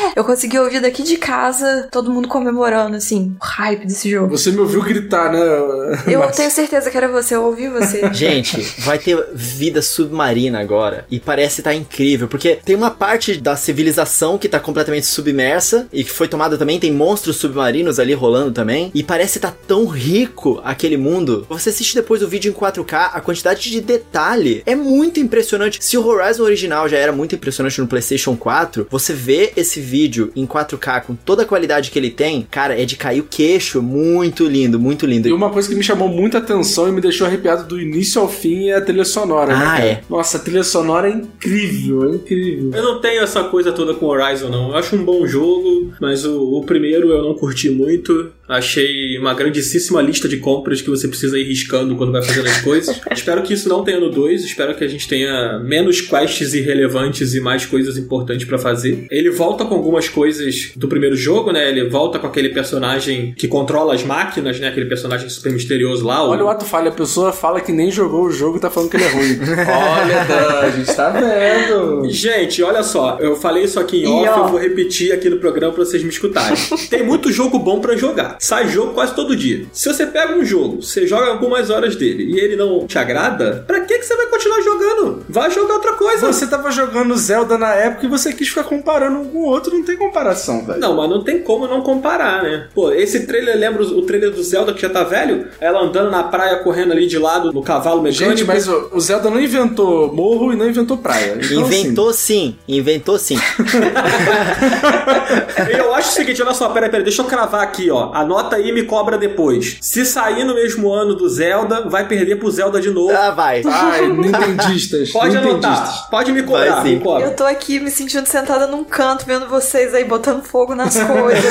"É!" Eu consegui ouvir daqui de casa todo mundo comemorando, assim, o hype desse jogo. Você me ouviu gritar, né? Eu Márcio? tenho certeza que era você, eu ouvi você. Gente, vai ter vida submarina agora. E parece estar incrível. Porque tem uma parte da civilização que tá completamente submersa. E que foi tomada também. Tem monstros submarinos ali rolando também. E parece estar tão rico aquele mundo. Você assiste depois o vídeo em 4K. A quantidade de detalhe é muito impressionante. Se o Horizon original já era muito impressionante no PlayStation 4, você vê esse vídeo em 4K com toda a qualidade que ele tem. Cara, é de cair o queixo. Muito lindo, muito lindo. E uma coisa que me chamou muita atenção e me deixou arrepiado do início ao fim é a trilha sonora. né, Ah, cara? é. Nossa, a trilha sonora é incrível, é incrível. Eu não tenho essa coisa toda com Horizon, não. Eu acho um bom jogo, mas o, o primeiro eu não curti muito. Achei uma grandíssima lista de compras que você precisa ir riscando quando vai fazendo as coisas. espero que isso não tenha no 2. Espero que a gente tenha menos quests irrelevantes e mais coisas importantes para fazer. Ele volta com algumas coisas do primeiro jogo, né? Ele volta com aquele personagem que controla as máquinas, né? Aquele personagem super misterioso lá. Olha o ato falha, a pessoa fala que nem jogou o jogo e tá falando que ele é ruim. Olha, Dan, a gente tá vendo. Gente, olha só, eu falei isso aqui em off, ó. eu vou repetir aqui no programa pra vocês me escutarem. Tem muito jogo bom pra jogar. Sai jogo quase todo dia. Se você pega um jogo, você joga algumas horas dele e ele não te agrada, pra que, que você vai continuar jogando? Vai jogar outra coisa. Você tava jogando Zelda na época e você quis ficar comparando um com o outro, não tem comparação, velho. Não, mas não tem como não comparar, né? Pô, esse trailer lembra o trailer do Zelda que já tá velho? Ela andando na praia, correndo ali de lado no cavalo mecânico. Gente, mas o o Zelda não inventou morro e não inventou praia. Então, Inventou sim, inventou sim. Eu acho o seguinte, olha só, peraí, peraí, deixa eu cravar aqui, ó. Anota aí e me cobra depois. Se sair no mesmo ano do Zelda, vai perder pro Zelda de novo. Ah, vai. Assim, ai, nintendistas. Pode nintendistas. Anotar, pode me cobrar, Vai sim. me cobra. Eu tô aqui me sentindo sentada num canto, vendo vocês aí botando fogo nas coisas.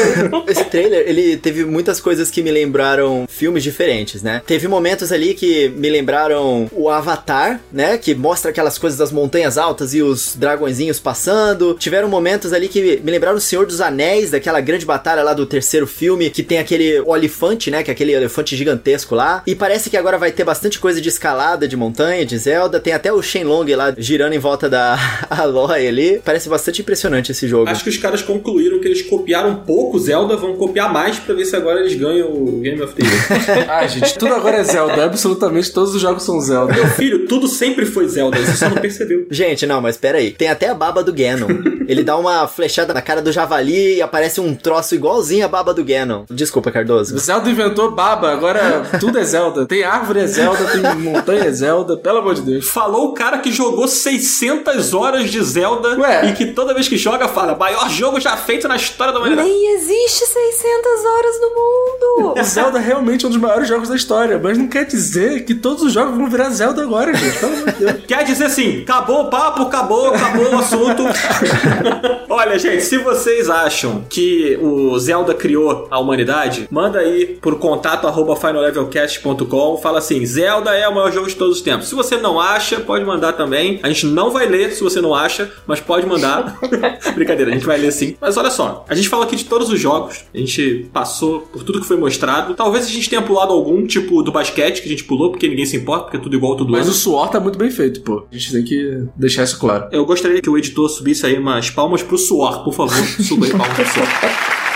Esse trailer, ele teve muitas coisas que me lembraram filmes diferentes, né? Teve momentos ali que me lembraram o Avatar, né? Que mostra aquelas coisas das montanhas altas e os dragõezinhos passando. Tiveram momentos ali que me lembraram o Senhor dos Anéis, daquela grande batalha lá do terceiro filme, que tem aquele olifante, né? Que é aquele elefante gigantesco lá. E parece que agora vai ter bastante coisa de escalada, de montanha, de Zelda. Tem até o Shenlong lá girando em volta da Aloy ali. Parece bastante impressionante esse jogo. Acho que os caras concluíram que eles copiaram um pouco Zelda, vão copiar mais pra ver se agora eles ganham o Game of the Year. Ai, gente, tudo agora é Zelda. Absolutamente todos os jogos são Zelda. Meu filho, tudo sempre foi Zelda, você só não percebeu. Gente, não, mas pera aí. Tem até a baba do Ganon. Ele dá uma flechada na cara do javali e aparece um troço igualzinho a baba do Ganon. Desculpa, Cardoso. Zelda inventou baba, agora tudo é Zelda. Tem árvore é Zelda, tem montanha é Zelda, pelo amor de Deus. Falou o cara que jogou 600 horas de Zelda Ué. e que toda vez que joga fala, maior jogo já feito na história da humanidade. Nem existe 600 horas no mundo. O Zelda realmente é um dos maiores jogos da história, mas não quer dizer que todos os jogos vão virar Zelda agora, gente. Pelo amor de Deus. Quer dizer assim, acabou o papo, acabou, acabou o assunto. Olha, gente, se vocês acham que o Zelda criou a humanidade, manda aí por contato arroba finallevelcast.com, fala assim, Zelda é o maior jogo de todos os tempos. Se você não acha, pode mandar também. A gente não vai ler se você não acha, mas pode mandar. Brincadeira, a gente vai ler sim. Mas olha só, a gente fala aqui de todos os jogos, a gente passou por tudo que foi mostrado. Talvez a gente tenha pulado algum, tipo do basquete, que a gente pulou, porque ninguém se importa, porque é tudo igual todo Mas ano. o suor tá muito bem feito, pô. A gente tem que deixar isso claro. Eu gostaria que o editor subisse aí umas palmas pro suor, por favor. Suba aí palmas pro suor.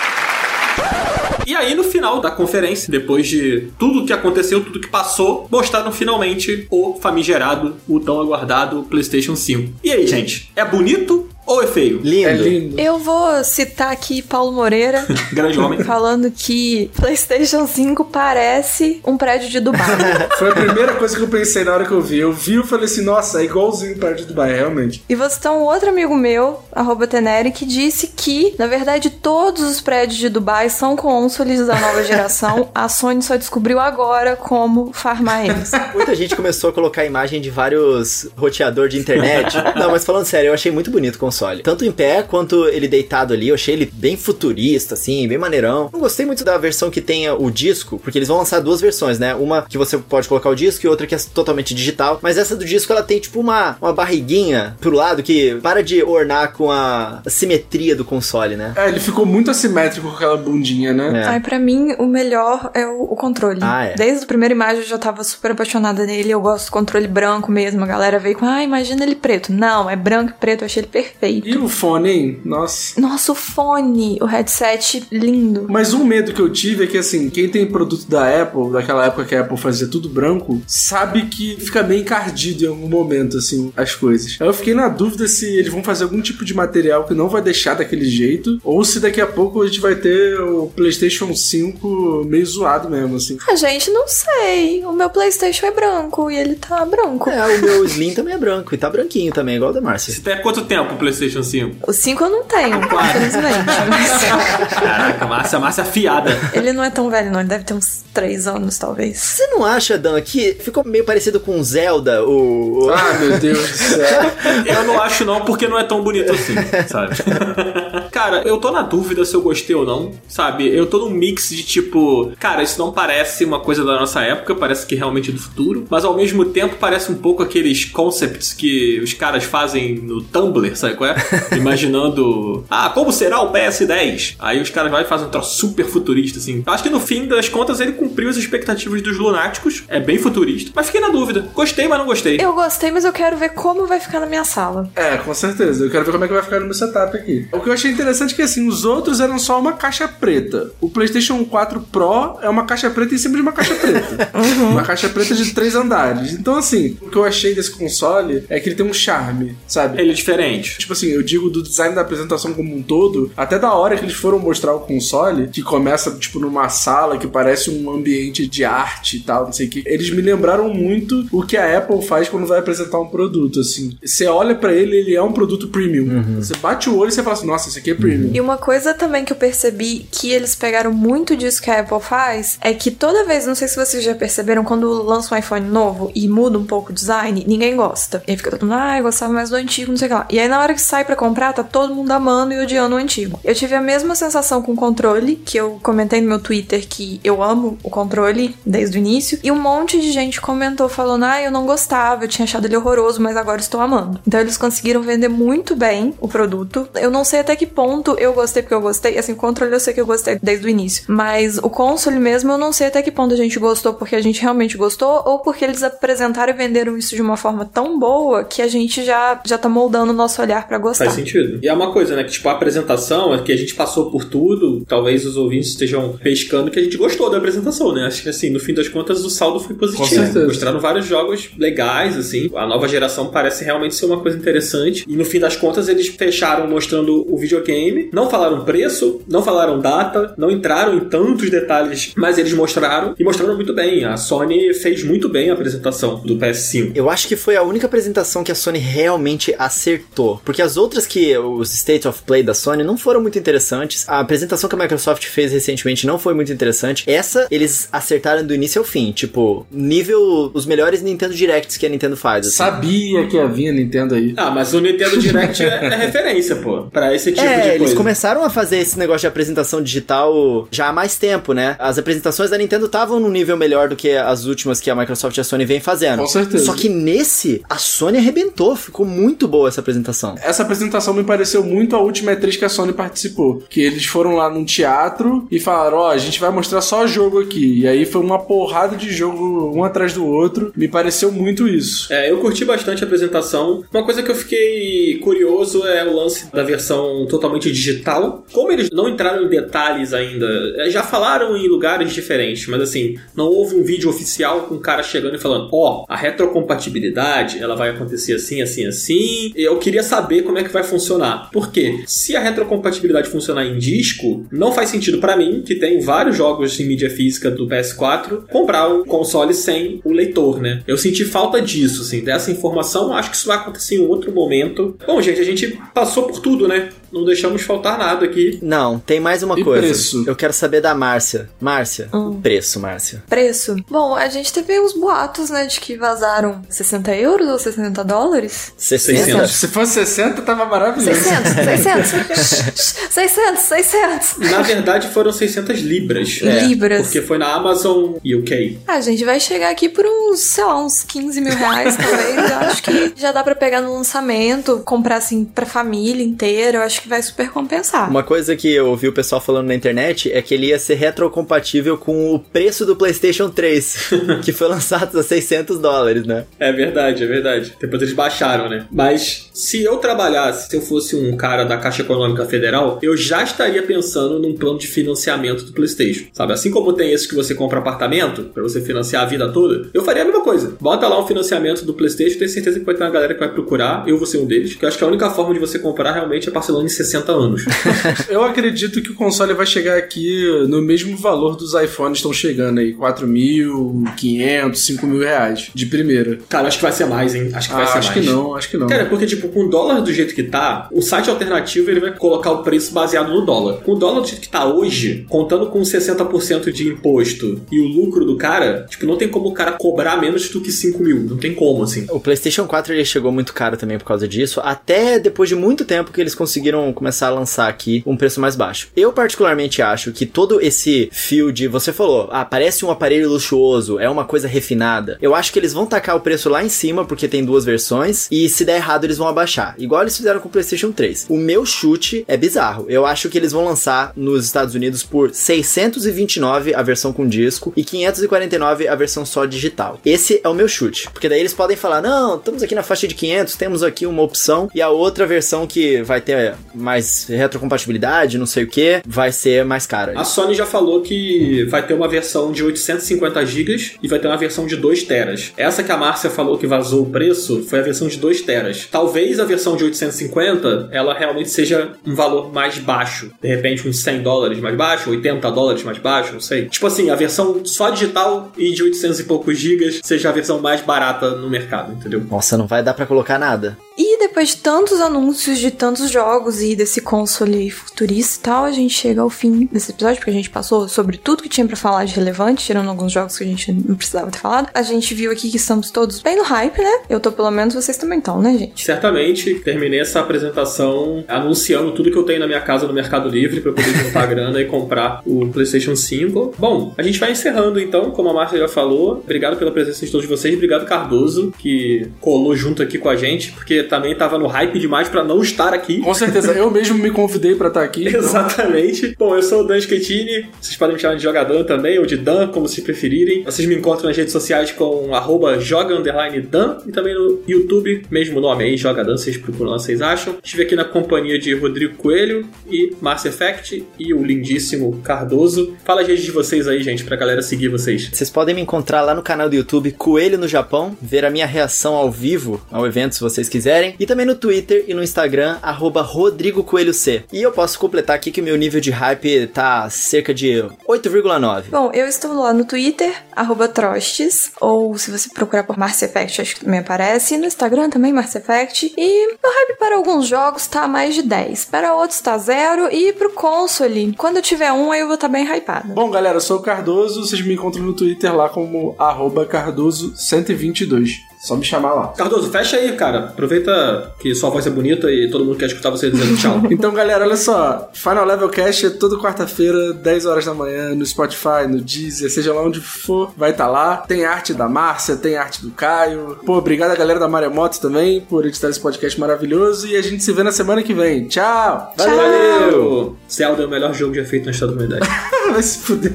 E aí, no final da conferência, depois de tudo que aconteceu, tudo que passou, mostraram finalmente o famigerado, o tão aguardado PlayStation 5. E aí, gente? É bonito ou é feio? Lindo. É lindo. Eu vou citar aqui Paulo Moreira Grande homem. falando que PlayStation 5 parece um prédio de Dubai. Foi a primeira coisa que eu pensei na hora que eu vi. Eu vi e falei assim, nossa, é igualzinho o Parque de Dubai, realmente. E você tem um outro amigo meu, arroba Teneri, que disse que, na verdade, todos os prédios de Dubai são cônsules da nova geração. A Sony só descobriu agora como farmar eles. Muita gente começou a colocar imagem de vários roteador de internet. Não, mas falando sério, eu achei muito bonito o console. Tanto em pé quanto ele deitado ali, eu achei ele bem futurista, assim, bem maneirão. Não gostei muito da versão que tenha o disco, porque eles vão lançar duas versões, né? Uma que você pode colocar o disco e outra que é totalmente digital. Mas essa do disco, ela tem tipo uma, uma barriguinha pro lado que para de ornar com a simetria do console, né? É, ele ficou muito assimétrico com aquela bundinha, né? É. Ai, pra mim, o melhor é o, o controle. Ah, é. Desde a primeira imagem eu já tava super apaixonada nele. Eu gosto do controle branco mesmo. A galera veio com, ah, imagina ele preto. Não, é branco e preto. Eu achei ele perfeito. E o fone, hein? Nossa. Nossa, o fone, o headset lindo. Mas um medo que eu tive é que, assim, quem tem produto da Apple, daquela época que a Apple fazia tudo branco, sabe que fica meio encardido em algum momento, assim, as coisas. Aí eu fiquei na dúvida se eles vão fazer algum tipo de material que não vai deixar daquele jeito, ou se daqui a pouco a gente vai ter o PlayStation 5 meio zoado mesmo, assim. Ah, gente, não sei. O meu PlayStation é branco e ele tá branco. É, o meu Slim também é branco e tá branquinho também, igual o da Márcia. Você tem quanto tempo o PlayStation 5? O 5 eu não tenho, infelizmente. Mas Caraca, Márcia, Márcia afiada. ele não é tão velho, não. Ele deve ter uns 3 anos, talvez. Você não acha, Dan, que ficou meio parecido com Zelda, o... o- Ah, meu Deus do céu. Eu não acho não, porque não é tão bonito assim, sabe? Cara, eu tô na dúvida se eu gostei ou não, sabe? Eu tô num mix de tipo, cara, isso não parece uma coisa da nossa época, parece que realmente é do futuro, mas ao mesmo tempo parece um pouco aqueles concepts que os caras fazem no Tumblr, sabe qual é? Imaginando, ah, como será o PS10? Aí os caras vão e fazem um troço super futurista, assim. Eu acho que no fim das contas ele cumpriu as expectativas dos lunáticos, é bem futurista, mas fiquei na dúvida. Gostei, mas não gostei. Eu gostei, mas eu quero ver como vai ficar na minha sala. É, com certeza. Eu quero ver como é que vai ficar no meu setup aqui. O que eu achei interessante é que, assim, os outros eram só uma caixa preta. O PlayStation 4 Pro é uma caixa preta em cima de uma caixa preta. Uma caixa preta de três andares. Então, assim, o que eu achei desse console é que ele tem um charme, sabe? Ele é diferente. Tipo assim, eu digo do design da apresentação como um todo, até da hora que eles foram mostrar o console, que começa, tipo, numa sala que parece um ambiente de arte e tal, não sei o que. Eles me lembraram muito o que a Apple faz quando vai apresentar um produto, assim. Você olha pra ele, ele é um produto premium. Você bate o olho e você fala assim, nossa, esse aqui é premium. E uma coisa também que eu percebi que eles pegaram muito disso que a Apple faz é que toda vez, não sei se vocês já perceberam, quando lança um iPhone novo e muda um pouco o design, ninguém gosta. E aí fica todo mundo, ah, eu gostava mais do antigo, não sei o que lá. E aí na hora que sai pra comprar, tá todo mundo amando e odiando o antigo. Eu tive a mesma sensação com o controle, que eu comentei no meu Twitter que eu amo o controle desde o início. E um monte de gente comentou falando, ah, eu não gostava, eu tinha achado ele horroroso, mas agora estou amando. Então eles conseguiram vender muito bem o produto. Eu não sei até que ponto eu gostei porque eu gostei. Assim, o controle eu sei que eu gostei desde o início. Mas o console mesmo, eu não sei até que ponto a gente gostou porque a gente realmente gostou ou porque eles apresentaram e venderam isso de uma forma tão boa que a gente já, já tá moldando o nosso olhar pra gostar. Faz sentido. E é uma coisa, né? Que tipo, a apresentação é que a gente passou por tudo. Talvez os ouvintes estejam pescando que a gente gostou da apresentação, né? Acho que assim, no fim das contas, o saldo foi positivo. Mostraram vários jogos legais, assim. A nova geração parece realmente ser uma coisa interessante. E no fim das contas, eles fecharam mostrando o videogame. Não falaram preço, não falaram data, não entraram em tantos detalhes, mas eles mostraram e mostraram muito bem. A Sony fez muito bem a apresentação do PS5. Eu acho que foi a única apresentação que a Sony realmente acertou. Porque as outras que os State of Play da Sony não foram muito interessantes. A apresentação que a Microsoft fez recentemente não foi muito interessante. Essa, eles acertaram do início ao fim. Tipo, nível os melhores Nintendo Directs que a Nintendo faz. assim. Sabia que havia Nintendo aí. Ah, mas o Nintendo Direct é, é referência, pô, pra esse tipo é, de coisa. eles começaram a fazer esse negócio de apresentação digital já há mais tempo, né? As apresentações da Nintendo estavam num nível melhor do que as últimas que a Microsoft e a Sony vem fazendo. Com certeza. Só que nesse, a Sony arrebentou. Ficou muito boa essa apresentação. Essa apresentação me pareceu muito a última E3 que a Sony participou. Que eles foram lá num teatro e falaram: Ó, a gente vai mostrar só jogo aqui. E aí foi uma porrada de jogo um atrás do outro. Me pareceu muito isso. É, eu curti bastante a apresentação. Uma coisa que eu fiquei curioso é o lance da versão totalmente digital. Como eles não entraram em detalhes ainda, é, já falaram em lugares diferentes, mas assim, não houve um vídeo oficial com o cara chegando e falando: ó, a retrocompatibilidade ela vai acontecer assim, assim, assim. Eu queria saber como é que vai funcionar. Por quê? Se a retrocompatibilidade funcionar em disco, não faz sentido pra mim, que tem vários jogos em mídia física do PS4, comprar um console sem o leitor, né? Eu senti falta disso, assim, dessa informação. Acho que isso vai acontecer em outro momento. Bom, gente, a gente passou por tudo, né? Não deixamos faltar nada aqui. Não, tem mais uma E coisa. preço? Eu quero saber da Márcia. Márcia, Hum. preço, Márcia. Preço. Bom, a gente teve uns boatos, né, de que vazaram 60 euros ou 60 dólares? 60? 600. Se fosse 60, tava maravilhoso. 600, 600, 600, 600. Na verdade, foram 600 libras. Libras. Porque foi na Amazon UK. Ah, a gente vai chegar aqui por uns, sei lá, uns 15 mil reais, talvez. Eu acho que já dá pra pegar no lançamento, comprar assim pra família inteira. Eu acho que vai super compensar. Uma coisa que eu ouvi o pessoal falando na internet é que ele ia ser retrocompatível com o preço do PlayStation 3, que foi lançado a 600 dólares, né? É verdade, é verdade. Depois eles baixaram, né? Mas se eu trabalhasse, se eu fosse um cara da Caixa Econômica Federal, eu já estaria pensando num plano de financiamento do PlayStation. Sabe? Assim como tem esse que você compra apartamento, pra você financiar a vida toda, eu faria a mesma coisa. Bota lá um financiamento do PlayStation, tenho certeza que vai ter uma galera que vai procurar. Eu vou ser um deles, que eu acho que a única forma de você comprar realmente é parcelando em 60 anos. Eu acredito que o console vai chegar aqui no mesmo valor dos iPhones estão chegando aí, 4.500, 5 mil reais de primeira. Cara, acho que vai ser mais, hein? Acho que vai Ah, ser acho mais. que não, acho que não. Cara, porque, tipo, com o dólar do jeito que tá, o site alternativo ele vai colocar o preço baseado no dólar. Com o dólar do jeito que tá hoje, contando com 60% de imposto e o lucro do cara, tipo, não tem como o cara cobrar menos do que 5 mil. Não tem como, assim. O PlayStation 4 ele chegou muito caro também por causa disso, até depois de muito tempo que eles conseguiram começar a lançar aqui um preço mais baixo. Eu particularmente acho que todo esse fio de você falou, ah, parece um aparelho luxuoso, é uma coisa refinada. Eu acho que eles vão tacar o preço lá em cima porque tem duas versões e se der errado eles vão abaixar. Igual eles fizeram com o PlayStation 3. O meu chute é bizarro. Eu acho que eles vão lançar nos Estados Unidos por 629 a versão com disco e 549 a versão só digital. Esse é o meu chute, porque daí eles podem falar: "Não, estamos aqui na faixa de 500, temos aqui uma opção e a outra versão que vai ter mais retrocompatibilidade, não sei o que, vai ser mais cara". A Sony já falou que vai ter uma versão de 850 GB e vai ter uma versão de 2 teras. Essa que a Márcia falou que vazou o preço foi a versão de 2 teras. Talvez a versão de 850 ela realmente seja um valor mais baixo. De repente, uns 100 dólares mais baixo, 80 dólares mais baixo, não sei. Tipo assim, a versão só digital e de 800 e poucos gigas seja a versão mais barata no mercado, entendeu? Nossa, não vai dar para colocar nada. E depois de tantos anúncios de tantos jogos e desse console futurista e tal, a gente chega ao fim desse episódio, porque a gente passou sobre tudo que tinha para falar de relevante, tirando alguns jogos que a gente não precisava ter falado. A gente viu aqui que estamos todos bem no hype, né? Eu tô pelo menos, vocês também estão, né, gente? Certamente, terminei essa apresentação anunciando tudo que eu tenho na minha casa no Mercado Livre para poder juntar grana e comprar o PlayStation 5. Bom, a gente vai encerrando então, como a Márcia já falou. Obrigado pela presença de todos vocês. Obrigado, Cardoso, que colou junto aqui com a gente, porque também tava no hype demais para não estar aqui. Com certeza, eu mesmo me convidei para estar aqui. Então. Exatamente. Bom, eu sou o Dan Schettini, vocês podem me chamar de jogador também, ou de Dan, como se preferirem. Vocês me encontram nas redes sociais com arroba joga Dan e também no YouTube, mesmo nome aí, Joga Dan, vocês procuram lá, vocês acham. Estive aqui na companhia de Rodrigo Coelho e Mass Effect e o lindíssimo Cardoso. Fala as redes de vocês aí, gente, pra galera seguir vocês. Vocês podem me encontrar lá no canal do YouTube Coelho no Japão, ver a minha reação ao vivo ao evento se vocês quiserem, e também no Twitter e no Instagram, arroba Rodrigo Coelho C. E eu posso completar aqui que o meu nível de hype tá cerca de 8,9. Bom, eu estou lá no Twitter, arroba Trostes, ou se você procurar por Mars Effect, acho que também aparece. No Instagram também, Mars Effect. E meu hype para alguns jogos tá mais de 10, para outros tá zero, e pro console, quando eu tiver um, aí eu vou estar tá bem hypada. Bom, galera, eu sou o Cardoso, vocês me encontram no Twitter lá como arroba Cardoso122. Só me chamar lá. Cardoso, fecha aí, cara. Aproveita que sua voz é bonita e todo mundo quer escutar você dizendo tchau. então, galera, olha só. Final Level Cast é toda quarta-feira, 10 horas da manhã, no Spotify, no Deezer, seja lá onde for, vai estar tá lá. Tem arte da Márcia, tem arte do Caio. Pô, obrigado a galera da Maremoto também por editar esse podcast maravilhoso. E a gente se vê na semana que vem. Tchau! Valeu! Valeu. Zelda é o melhor jogo já feito na história da humanidade. vai se fuder.